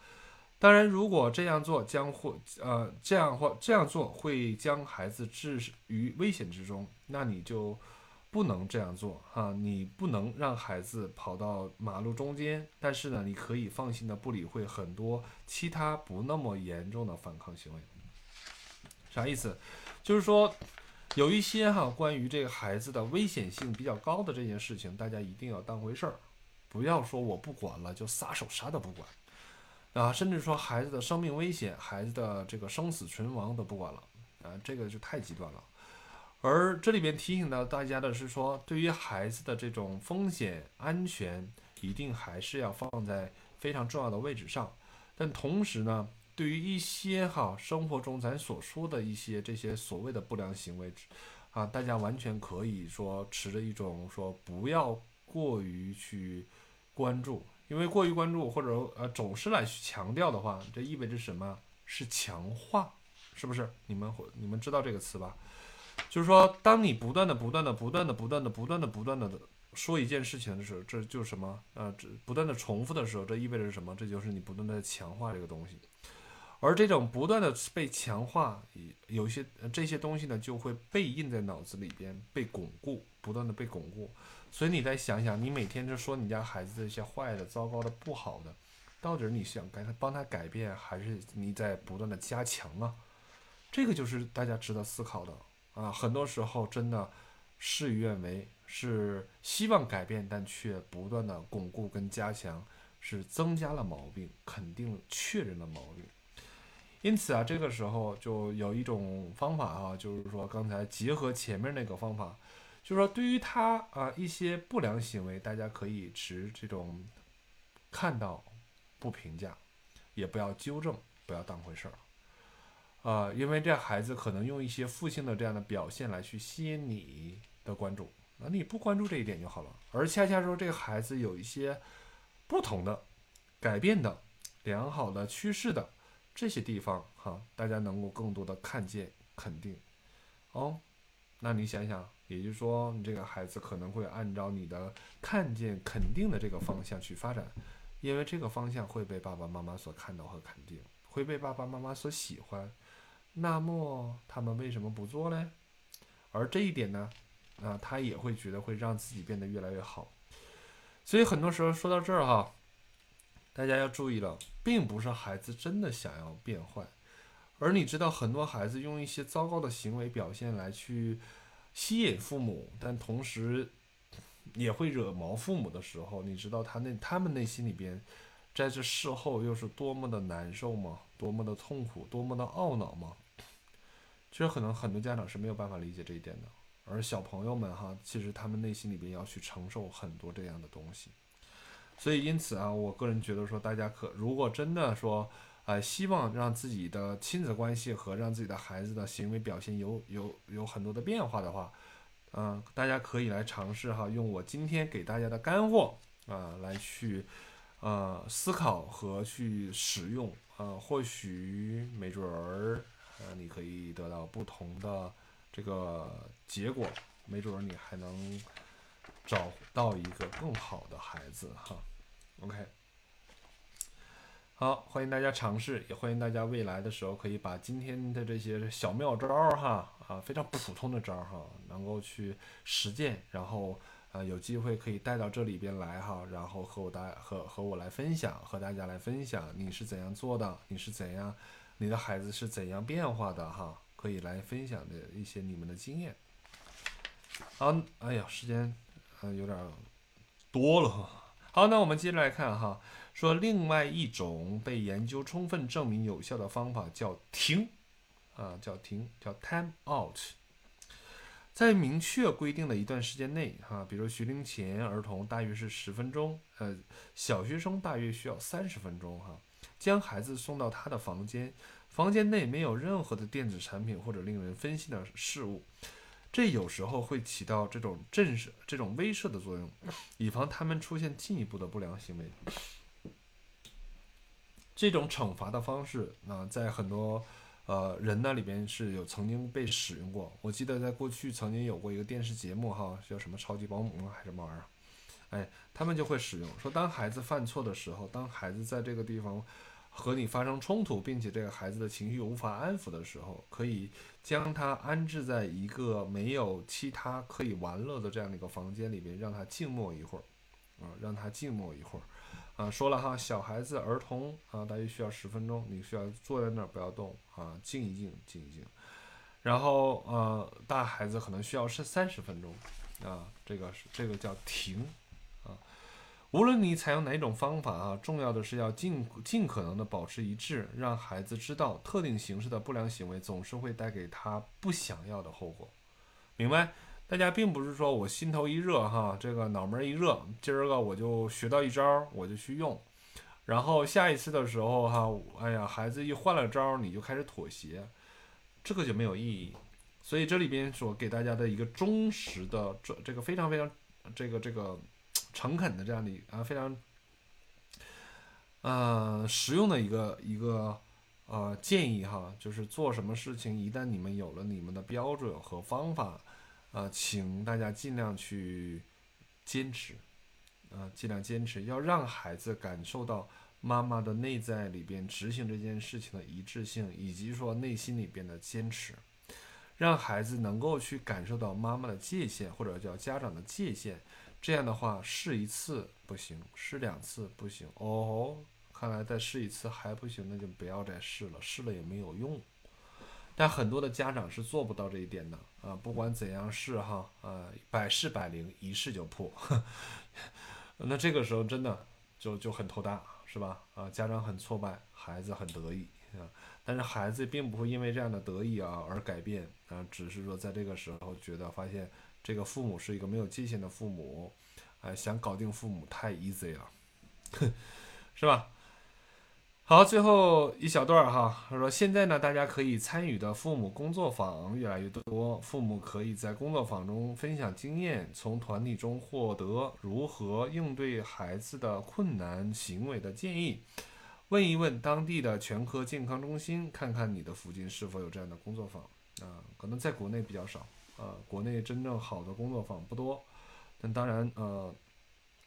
Speaker 1: 当然，如果这样做将会呃这样或这样做会将孩子置于危险之中，那你就不能这样做哈。你不能让孩子跑到马路中间，但是呢，你可以放心的不理会很多其他不那么严重的反抗行为。啥意思？就是说。有一些哈，关于这个孩子的危险性比较高的这件事情，大家一定要当回事儿，不要说我不管了就撒手啥都不管啊，甚至说孩子的生命危险、孩子的这个生死存亡都不管了啊，这个就太极端了。而这里边提醒到大家的是说，对于孩子的这种风险安全，一定还是要放在非常重要的位置上，但同时呢。对于一些哈生活中咱所说的一些这些所谓的不良行为，啊，大家完全可以说持着一种说不要过于去关注，因为过于关注或者呃总是来强调的话，这意味着什么？是强化，是不是？你们你们知道这个词吧？就是说，当你不断的、不断的、不断的、不断的、不断的、不断的说一件事情的时候，这就是什么？呃，这不断的重复的时候，这意味着什么？这就是你不断的强化这个东西。而这种不断的被强化，有一些这些东西呢，就会被印在脑子里边，被巩固，不断的被巩固。所以你再想想，你每天就说你家孩子这些坏的、糟糕的、不好的，到底你想改他帮他改变，还是你在不断的加强啊？这个就是大家值得思考的啊。很多时候真的事与愿违，是希望改变，但却不断的巩固跟加强，是增加了毛病，肯定确认了毛病。因此啊，这个时候就有一种方法啊，就是说刚才结合前面那个方法，就是说对于他啊一些不良行为，大家可以持这种看到不评价，也不要纠正，不要当回事儿啊，因为这孩子可能用一些负性的这样的表现来去吸引你的关注，那你不关注这一点就好了。而恰恰说这个孩子有一些不同的、改变的、良好的趋势的。这些地方哈，大家能够更多的看见肯定哦。那你想想，也就是说，你这个孩子可能会按照你的看见肯定的这个方向去发展，因为这个方向会被爸爸妈妈所看到和肯定，会被爸爸妈妈所喜欢。那么他们为什么不做呢？而这一点呢，啊，他也会觉得会让自己变得越来越好。所以很多时候说到这儿哈。大家要注意了，并不是孩子真的想要变坏，而你知道，很多孩子用一些糟糕的行为表现来去吸引父母，但同时也会惹毛父母的时候，你知道他那他们内心里边，在这事后又是多么的难受吗？多么的痛苦，多么的懊恼吗？其实可能很多家长是没有办法理解这一点的，而小朋友们哈，其实他们内心里边要去承受很多这样的东西，所以因此啊，我个人觉得说，大家可如果真的说，呃，希望让自己的亲子关系和让自己的孩子的行为表现有有有很多的变化的话，嗯，大家可以来尝试哈，用我今天给大家的干货啊，来去呃思考和去使用，呃，或许没准儿。呃，你可以得到不同的这个结果，没准儿你还能找到一个更好的孩子哈。OK，好，欢迎大家尝试，也欢迎大家未来的时候可以把今天的这些小妙招哈啊，非常普通的招哈，能够去实践，然后呃有机会可以带到这里边来哈，然后和我大和和我来分享，和大家来分享你是怎样做的，你是怎样。你的孩子是怎样变化的哈？可以来分享的一些你们的经验。好，哎呀，时间呃有点多了哈。好，那我们接着来看哈，说另外一种被研究充分证明有效的方法叫停啊，叫停，叫 time out。在明确规定的一段时间内哈，比如学龄前儿童大约是十分钟，呃，小学生大约需要三十分钟哈。将孩子送到他的房间，房间内没有任何的电子产品或者令人分心的事物，这有时候会起到这种震慑、这种威慑的作用，以防他们出现进一步的不良行为。这种惩罚的方式啊，在很多呃人那里边是有曾经被使用过。我记得在过去曾经有过一个电视节目哈，叫什么超级保姆还是什么玩意儿？哎，他们就会使用说，当孩子犯错的时候，当孩子在这个地方。和你发生冲突，并且这个孩子的情绪无法安抚的时候，可以将他安置在一个没有其他可以玩乐的这样的一个房间里面，让他静默一会儿，啊，让他静默一会儿，啊，说了哈，小孩子、儿童啊，大约需要十分钟，你需要坐在那儿不要动啊，静一静，静一静，然后呃，大孩子可能需要是三十分钟，啊，这个是这个叫停。无论你采用哪种方法啊，重要的是要尽尽可能的保持一致，让孩子知道特定形式的不良行为总是会带给他不想要的后果。明白？大家并不是说我心头一热哈，这个脑门一热，今儿个我就学到一招，我就去用，然后下一次的时候哈，哎呀，孩子一换了招，你就开始妥协，这个就没有意义。所以这里边所给大家的一个忠实的这这个非常非常这个这个。诚恳的这样的啊非常，呃实用的一个一个呃建议哈，就是做什么事情，一旦你们有了你们的标准和方法，啊，请大家尽量去坚持，啊，尽量坚持，要让孩子感受到妈妈的内在里边执行这件事情的一致性，以及说内心里边的坚持，让孩子能够去感受到妈妈的界限，或者叫家长的界限。这样的话，试一次不行，试两次不行，哦，看来再试一次还不行，那就不要再试了，试了也没有用。但很多的家长是做不到这一点的啊，不管怎样试哈，啊，百试百灵，一试就破。那这个时候真的就就很头大，是吧？啊，家长很挫败，孩子很得意啊，但是孩子并不会因为这样的得意啊而改变啊，只是说在这个时候觉得发现。这个父母是一个没有界限的父母，哎，想搞定父母太 easy 了，是吧？好，最后一小段哈，他说现在呢，大家可以参与的父母工作坊越来越多，父母可以在工作坊中分享经验，从团体中获得如何应对孩子的困难行为的建议，问一问当地的全科健康中心，看看你的附近是否有这样的工作坊啊，可能在国内比较少。呃，国内真正好的工作坊不多，但当然，呃，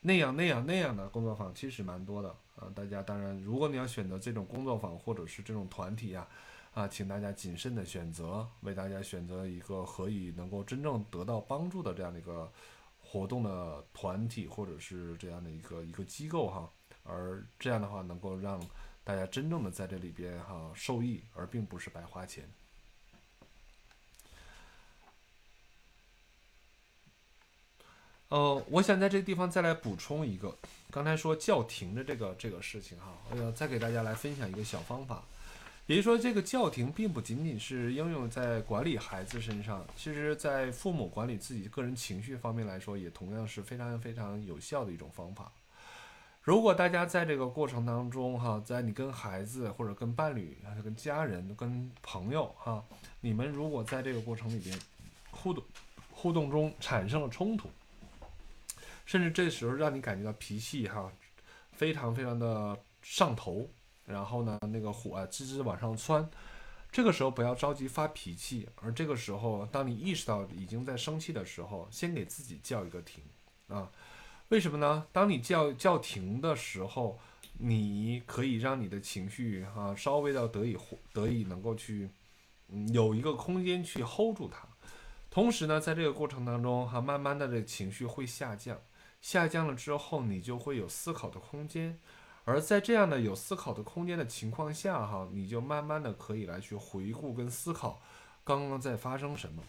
Speaker 1: 那样那样那样的工作坊其实蛮多的啊。大家当然，如果你要选择这种工作坊或者是这种团体呀，啊，请大家谨慎的选择，为大家选择一个可以能够真正得到帮助的这样的一个活动的团体或者是这样的一个一个机构哈。而这样的话，能够让大家真正的在这里边哈受益，而并不是白花钱。呃，我想在这个地方再来补充一个，刚才说叫停的这个这个事情哈，我要再给大家来分享一个小方法，也就是说，这个叫停并不仅仅是应用在管理孩子身上，其实在父母管理自己个人情绪方面来说，也同样是非常非常有效的一种方法。如果大家在这个过程当中哈，在你跟孩子或者跟伴侣、还是跟家人、跟朋友哈，你们如果在这个过程里边互动互动中产生了冲突。甚至这时候让你感觉到脾气哈，非常非常的上头，然后呢，那个火啊滋滋往上窜。这个时候不要着急发脾气，而这个时候，当你意识到已经在生气的时候，先给自己叫一个停啊。为什么呢？当你叫叫停的时候，你可以让你的情绪哈稍微的得以得以能够去嗯有一个空间去 hold 住它。同时呢，在这个过程当中哈，慢慢的这情绪会下降。下降了之后，你就会有思考的空间，而在这样的有思考的空间的情况下，哈，你就慢慢的可以来去回顾跟思考刚刚在发生什么。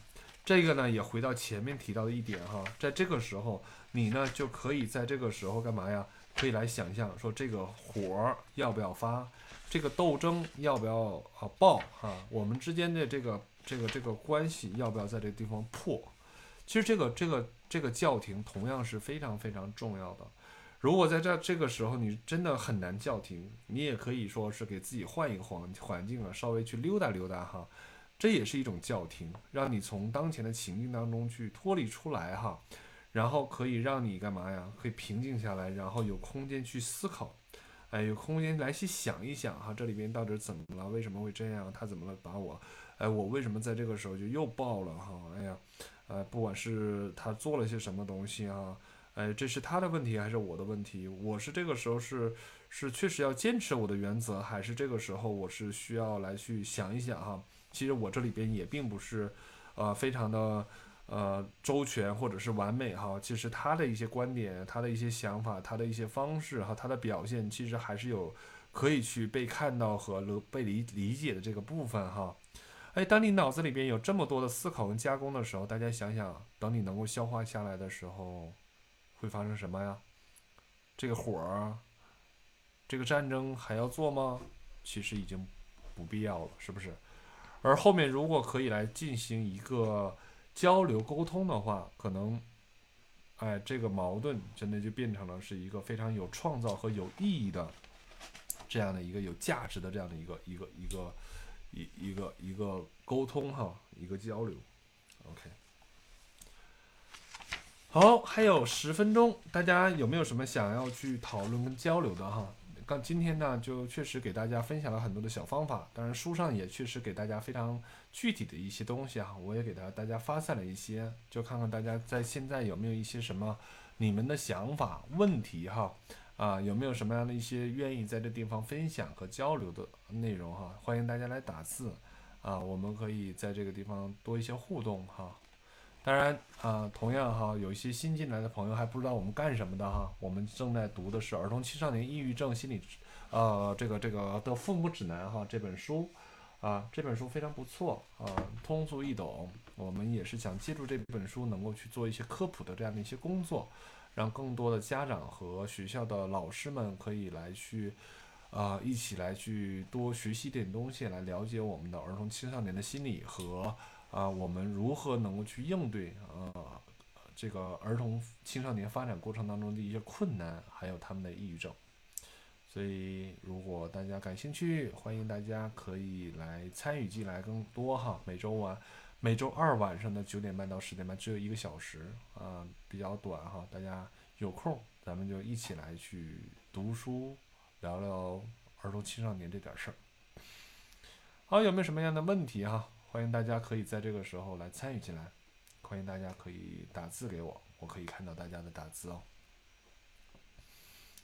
Speaker 1: 这个呢，也回到前面提到的一点哈，在这个时候，你呢就可以在这个时候干嘛呀？可以来想象说这个火要不要发，这个斗争要不要啊爆哈？我们之间的这个这个这个关系要不要在这个地方破？其实这个这个。这个叫停同样是非常非常重要的。如果在这这个时候你真的很难叫停，你也可以说是给自己换一个环环境啊，稍微去溜达溜达哈，这也是一种叫停，让你从当前的情境当中去脱离出来哈，然后可以让你干嘛呀？可以平静下来，然后有空间去思考，哎，有空间来去想一想哈，这里边到底怎么了？为什么会这样？他怎么了？把我，哎，我为什么在这个时候就又爆了哈？哎呀。呃，不管是他做了些什么东西啊，哎，这是他的问题还是我的问题？我是这个时候是是确实要坚持我的原则，还是这个时候我是需要来去想一想哈？其实我这里边也并不是，呃，非常的呃周全或者是完美哈。其实他的一些观点、他的一些想法、他的一些方式哈，他的表现，其实还是有可以去被看到和被理理解的这个部分哈。哎，当你脑子里边有这么多的思考跟加工的时候，大家想想，等你能够消化下来的时候，会发生什么呀？这个火儿，这个战争还要做吗？其实已经不必要了，是不是？而后面如果可以来进行一个交流沟通的话，可能，哎，这个矛盾真的就变成了是一个非常有创造和有意义的这样的一个有价值的这样的一个一个一个。一一个一个沟通哈，一个交流，OK。好，还有十分钟，大家有没有什么想要去讨论跟交流的哈？刚今天呢，就确实给大家分享了很多的小方法，当然书上也确实给大家非常具体的一些东西哈，我也给大大家发散了一些，就看看大家在现在有没有一些什么你们的想法、问题哈。啊，有没有什么样的一些愿意在这地方分享和交流的内容哈？欢迎大家来打字，啊，我们可以在这个地方多一些互动哈。当然啊，同样哈，有一些新进来的朋友还不知道我们干什么的哈。我们正在读的是《儿童青少年抑郁症心理》，呃，这个这个的父母指南哈这本书，啊，这本书非常不错啊，通俗易懂。我们也是想借助这本书能够去做一些科普的这样的一些工作。让更多的家长和学校的老师们可以来去，啊，一起来去多学习点东西，来了解我们的儿童青少年的心理和啊，我们如何能够去应对啊，这个儿童青少年发展过程当中的一些困难，还有他们的抑郁症。所以，如果大家感兴趣，欢迎大家可以来参与进来更多哈。每周晚。每周二晚上的九点半到十点半，只有一个小时啊，比较短哈。大家有空，咱们就一起来去读书，聊聊儿童青少年这点事儿。好，有没有什么样的问题哈？欢迎大家可以在这个时候来参与进来，欢迎大家可以打字给我，我可以看到大家的打字哦。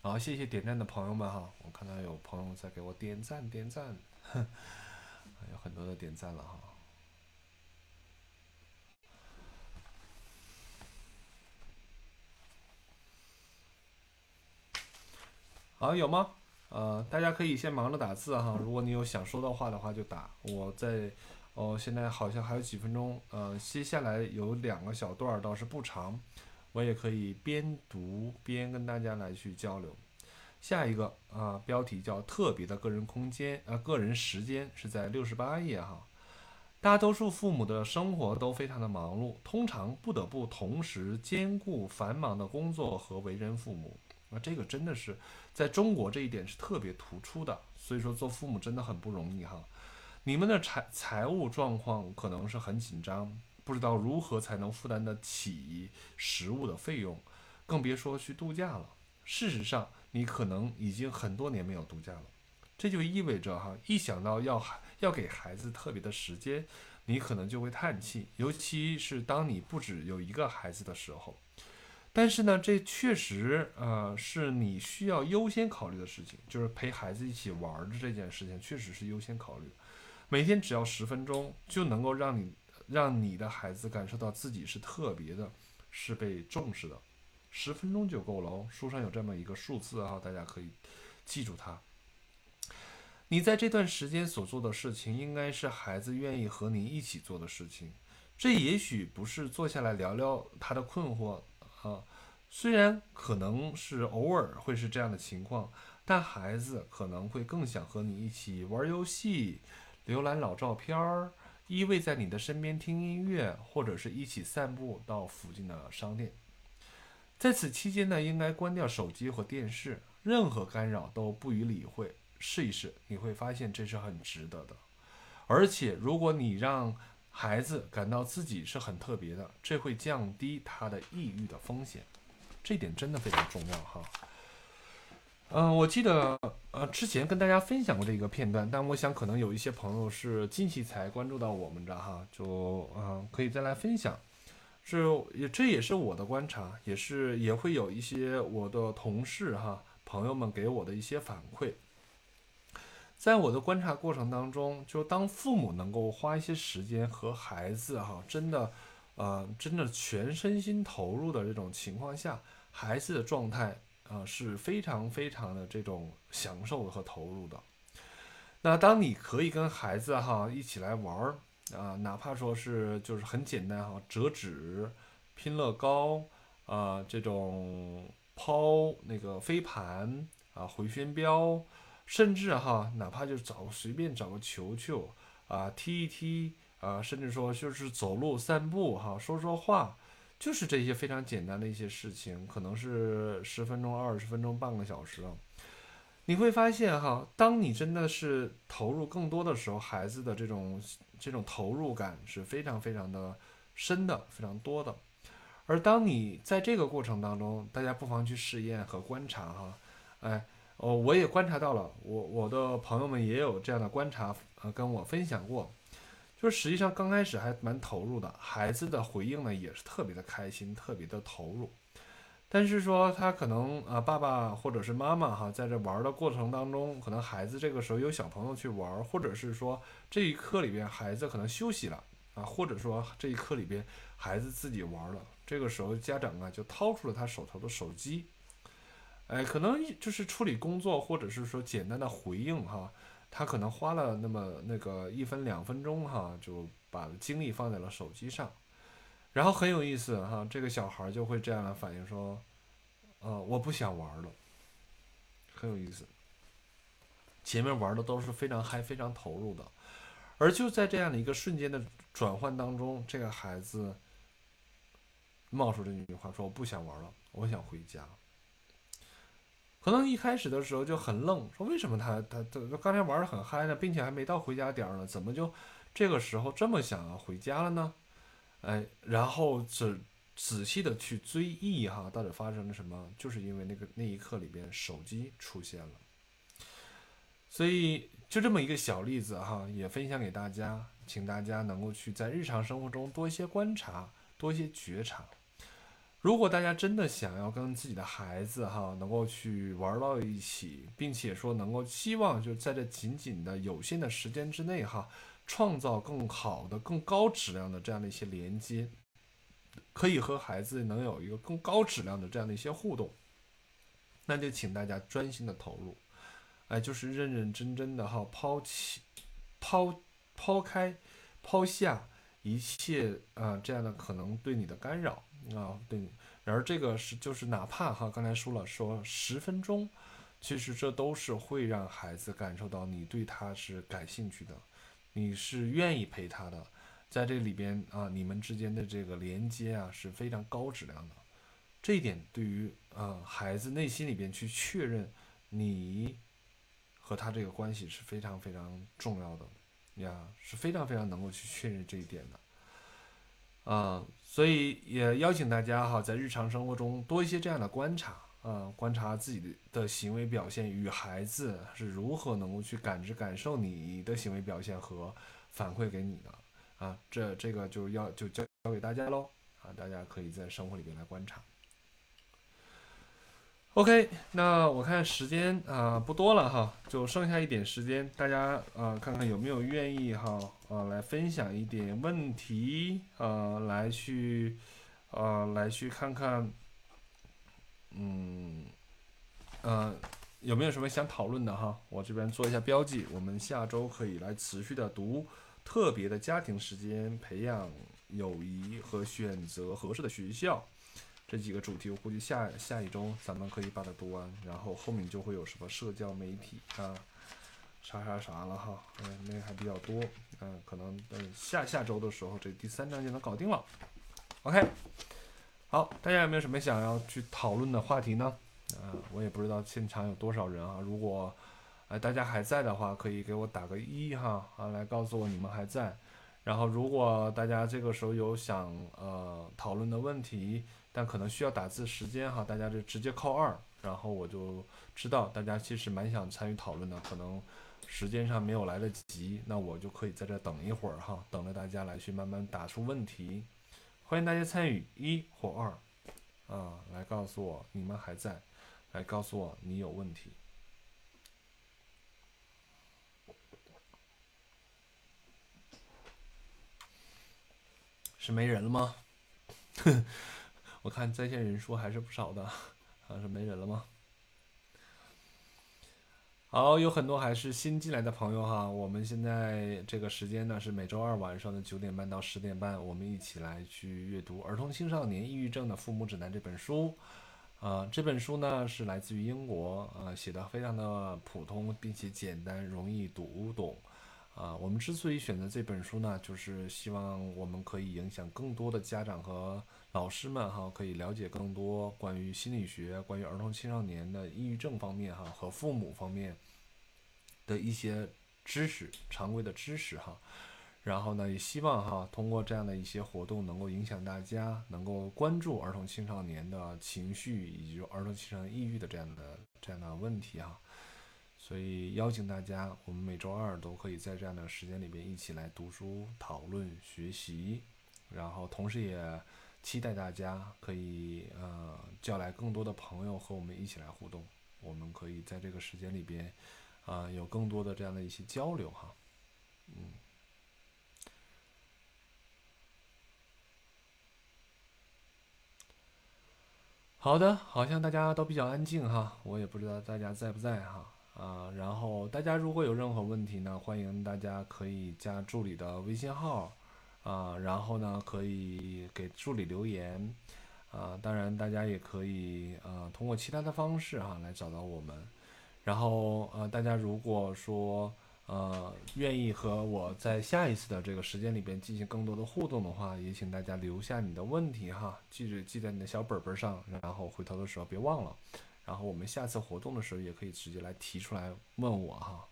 Speaker 1: 好，谢谢点赞的朋友们哈，我看到有朋友在给我点赞点赞，有很多的点赞了哈。好，有吗？呃，大家可以先忙着打字哈，如果你有想说的话的话就打。我在哦，现在好像还有几分钟，呃，接下来有两个小段儿倒是不长，我也可以边读边跟大家来去交流。下一个啊，标题叫特别的个人空间啊，个人时间是在六十八页哈。大多数父母的生活都非常的忙碌，通常不得不同时兼顾繁忙的工作和为人父母。那这个真的是在中国这一点是特别突出的，所以说做父母真的很不容易哈。你们的财财务状况可能是很紧张，不知道如何才能负担得起食物的费用，更别说去度假了。事实上，你可能已经很多年没有度假了，这就意味着哈，一想到要要给孩子特别的时间，你可能就会叹气，尤其是当你不止有一个孩子的时候。但是呢，这确实呃是你需要优先考虑的事情，就是陪孩子一起玩的这件事情，确实是优先考虑。每天只要十分钟，就能够让你让你的孩子感受到自己是特别的，是被重视的。十分钟就够了哦，书上有这么一个数字啊，大家可以记住它。你在这段时间所做的事情，应该是孩子愿意和你一起做的事情。这也许不是坐下来聊聊他的困惑。啊，虽然可能是偶尔会是这样的情况，但孩子可能会更想和你一起玩游戏、浏览老照片儿、依偎在你的身边听音乐，或者是一起散步到附近的商店。在此期间呢，应该关掉手机或电视，任何干扰都不予理会。试一试，你会发现这是很值得的。而且，如果你让孩子感到自己是很特别的，这会降低他的抑郁的风险，这点真的非常重要哈。嗯，我记得呃之前跟大家分享过这个片段，但我想可能有一些朋友是近期才关注到我们的哈，就嗯可以再来分享。是也这也是我的观察，也是也会有一些我的同事哈朋友们给我的一些反馈。在我的观察过程当中，就当父母能够花一些时间和孩子哈，真的，呃，真的全身心投入的这种情况下，孩子的状态啊是非常非常的这种享受和投入的。那当你可以跟孩子哈一起来玩儿啊，哪怕说是就是很简单哈，折纸、拼乐高啊，这种抛那个飞盘啊、回旋镖。甚至哈，哪怕就找随便找个球球啊，踢一踢啊，甚至说就是走路散步哈，说说话，就是这些非常简单的一些事情，可能是十分钟、二十分钟、半个小时。你会发现哈，当你真的是投入更多的时候，孩子的这种这种投入感是非常非常的深的，非常多的。而当你在这个过程当中，大家不妨去试验和观察哈，哎。哦，我也观察到了，我我的朋友们也有这样的观察，呃，跟我分享过，就是实际上刚开始还蛮投入的，孩子的回应呢也是特别的开心，特别的投入，但是说他可能啊，爸爸或者是妈妈哈，在这玩的过程当中，可能孩子这个时候有小朋友去玩，或者是说这一刻里边孩子可能休息了啊，或者说这一刻里边孩子自己玩了，这个时候家长啊就掏出了他手头的手机。哎，可能就是处理工作，或者是说简单的回应哈，他可能花了那么那个一分两分钟哈，就把精力放在了手机上，然后很有意思哈，这个小孩就会这样的反应说，呃，我不想玩了，很有意思。前面玩的都是非常嗨、非常投入的，而就在这样的一个瞬间的转换当中，这个孩子冒出这句话说：“我不想玩了，我想回家。”可能一开始的时候就很愣，说为什么他他他刚才玩的很嗨呢，并且还没到回家点儿呢，怎么就这个时候这么想要回家了呢？哎，然后仔仔细的去追忆哈，到底发生了什么？就是因为那个那一刻里边手机出现了，所以就这么一个小例子哈，也分享给大家，请大家能够去在日常生活中多一些观察，多一些觉察。如果大家真的想要跟自己的孩子哈能够去玩到一起，并且说能够希望就在这仅仅的有限的时间之内哈，创造更好的、更高质量的这样的一些连接，可以和孩子能有一个更高质量的这样的一些互动，那就请大家专心的投入，哎，就是认认真真的哈，抛弃、抛抛开、抛下一切啊这样的可能对你的干扰啊，对。然而这个是就是哪怕哈，刚才说了说十分钟，其实这都是会让孩子感受到你对他是感兴趣的，你是愿意陪他的，在这里边啊，你们之间的这个连接啊是非常高质量的。这一点对于啊孩子内心里边去确认你和他这个关系是非常非常重要的呀，是非常非常能够去确认这一点的。啊，所以也邀请大家哈，在日常生活中多一些这样的观察啊，观察自己的的行为表现与孩子是如何能够去感知感受你的行为表现和反馈给你的。啊，这这个就要就交交给大家喽啊，大家可以在生活里边来观察。OK，那我看时间啊不多了哈，就剩下一点时间，大家啊看看有没有愿意哈啊来分享一点问题啊来去啊来去看看，嗯呃有没有什么想讨论的哈？我这边做一下标记，我们下周可以来持续的读特别的家庭时间，培养友谊和选择合适的学校。这几个主题，我估计下下一周咱们可以把它读完，然后后面就会有什么社交媒体啊，啥啥啥了哈，嗯，那个还比较多，嗯，可能嗯下下周的时候，这第三章就能搞定了。OK，好，大家有没有什么想要去讨论的话题呢？啊，我也不知道现场有多少人啊，如果呃大家还在的话，可以给我打个一哈啊，来告诉我你们还在。然后如果大家这个时候有想呃讨论的问题，但可能需要打字时间哈，大家就直接扣二，然后我就知道大家其实蛮想参与讨论的，可能时间上没有来得及，那我就可以在这等一会儿哈，等着大家来去慢慢打出问题。欢迎大家参与一或二，啊，来告诉我你们还在，来告诉我你有问题。是没人了吗？我看在线人数还是不少的，啊，是没人了吗？好，有很多还是新进来的朋友哈。我们现在这个时间呢是每周二晚上的九点半到十点半，我们一起来去阅读《儿童青少年抑郁症的父母指南》这本书。啊，这本书呢是来自于英国，啊，写的非常的普通，并且简单，容易读懂。啊，我们之所以选择这本书呢，就是希望我们可以影响更多的家长和老师们哈，可以了解更多关于心理学、关于儿童青少年的抑郁症方面哈和父母方面的一些知识，常规的知识哈。然后呢，也希望哈通过这样的一些活动，能够影响大家，能够关注儿童青少年的情绪以及儿童青少年抑郁的这样的这样的问题哈。所以邀请大家，我们每周二都可以在这样的时间里边一起来读书、讨论、学习，然后同时也期待大家可以呃叫来更多的朋友和我们一起来互动，我们可以在这个时间里边啊有更多的这样的一些交流哈，嗯，好的，好像大家都比较安静哈，我也不知道大家在不在哈。啊，然后大家如果有任何问题呢，欢迎大家可以加助理的微信号，啊，然后呢可以给助理留言，啊，当然大家也可以啊通过其他的方式哈来找到我们，然后呃大家如果说呃愿意和我在下一次的这个时间里边进行更多的互动的话，也请大家留下你的问题哈，记着记在你的小本本上，然后回头的时候别忘了。然后我们下次活动的时候也可以直接来提出来问我哈。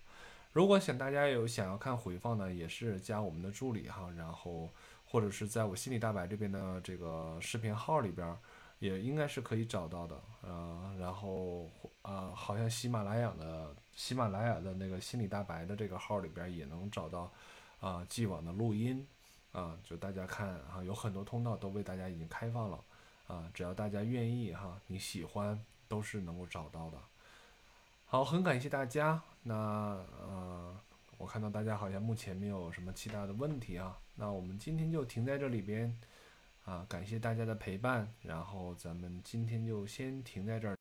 Speaker 1: 如果想大家有想要看回放呢，也是加我们的助理哈，然后或者是在我心理大白这边的这个视频号里边，也应该是可以找到的。呃，然后呃，好像喜马拉雅的喜马拉雅的那个心理大白的这个号里边也能找到啊，既往的录音啊，就大家看啊，有很多通道都为大家已经开放了啊，只要大家愿意哈，你喜欢。都是能够找到的。好，很感谢大家。那呃，我看到大家好像目前没有什么其他的问题啊。那我们今天就停在这里边啊，感谢大家的陪伴。然后咱们今天就先停在这儿。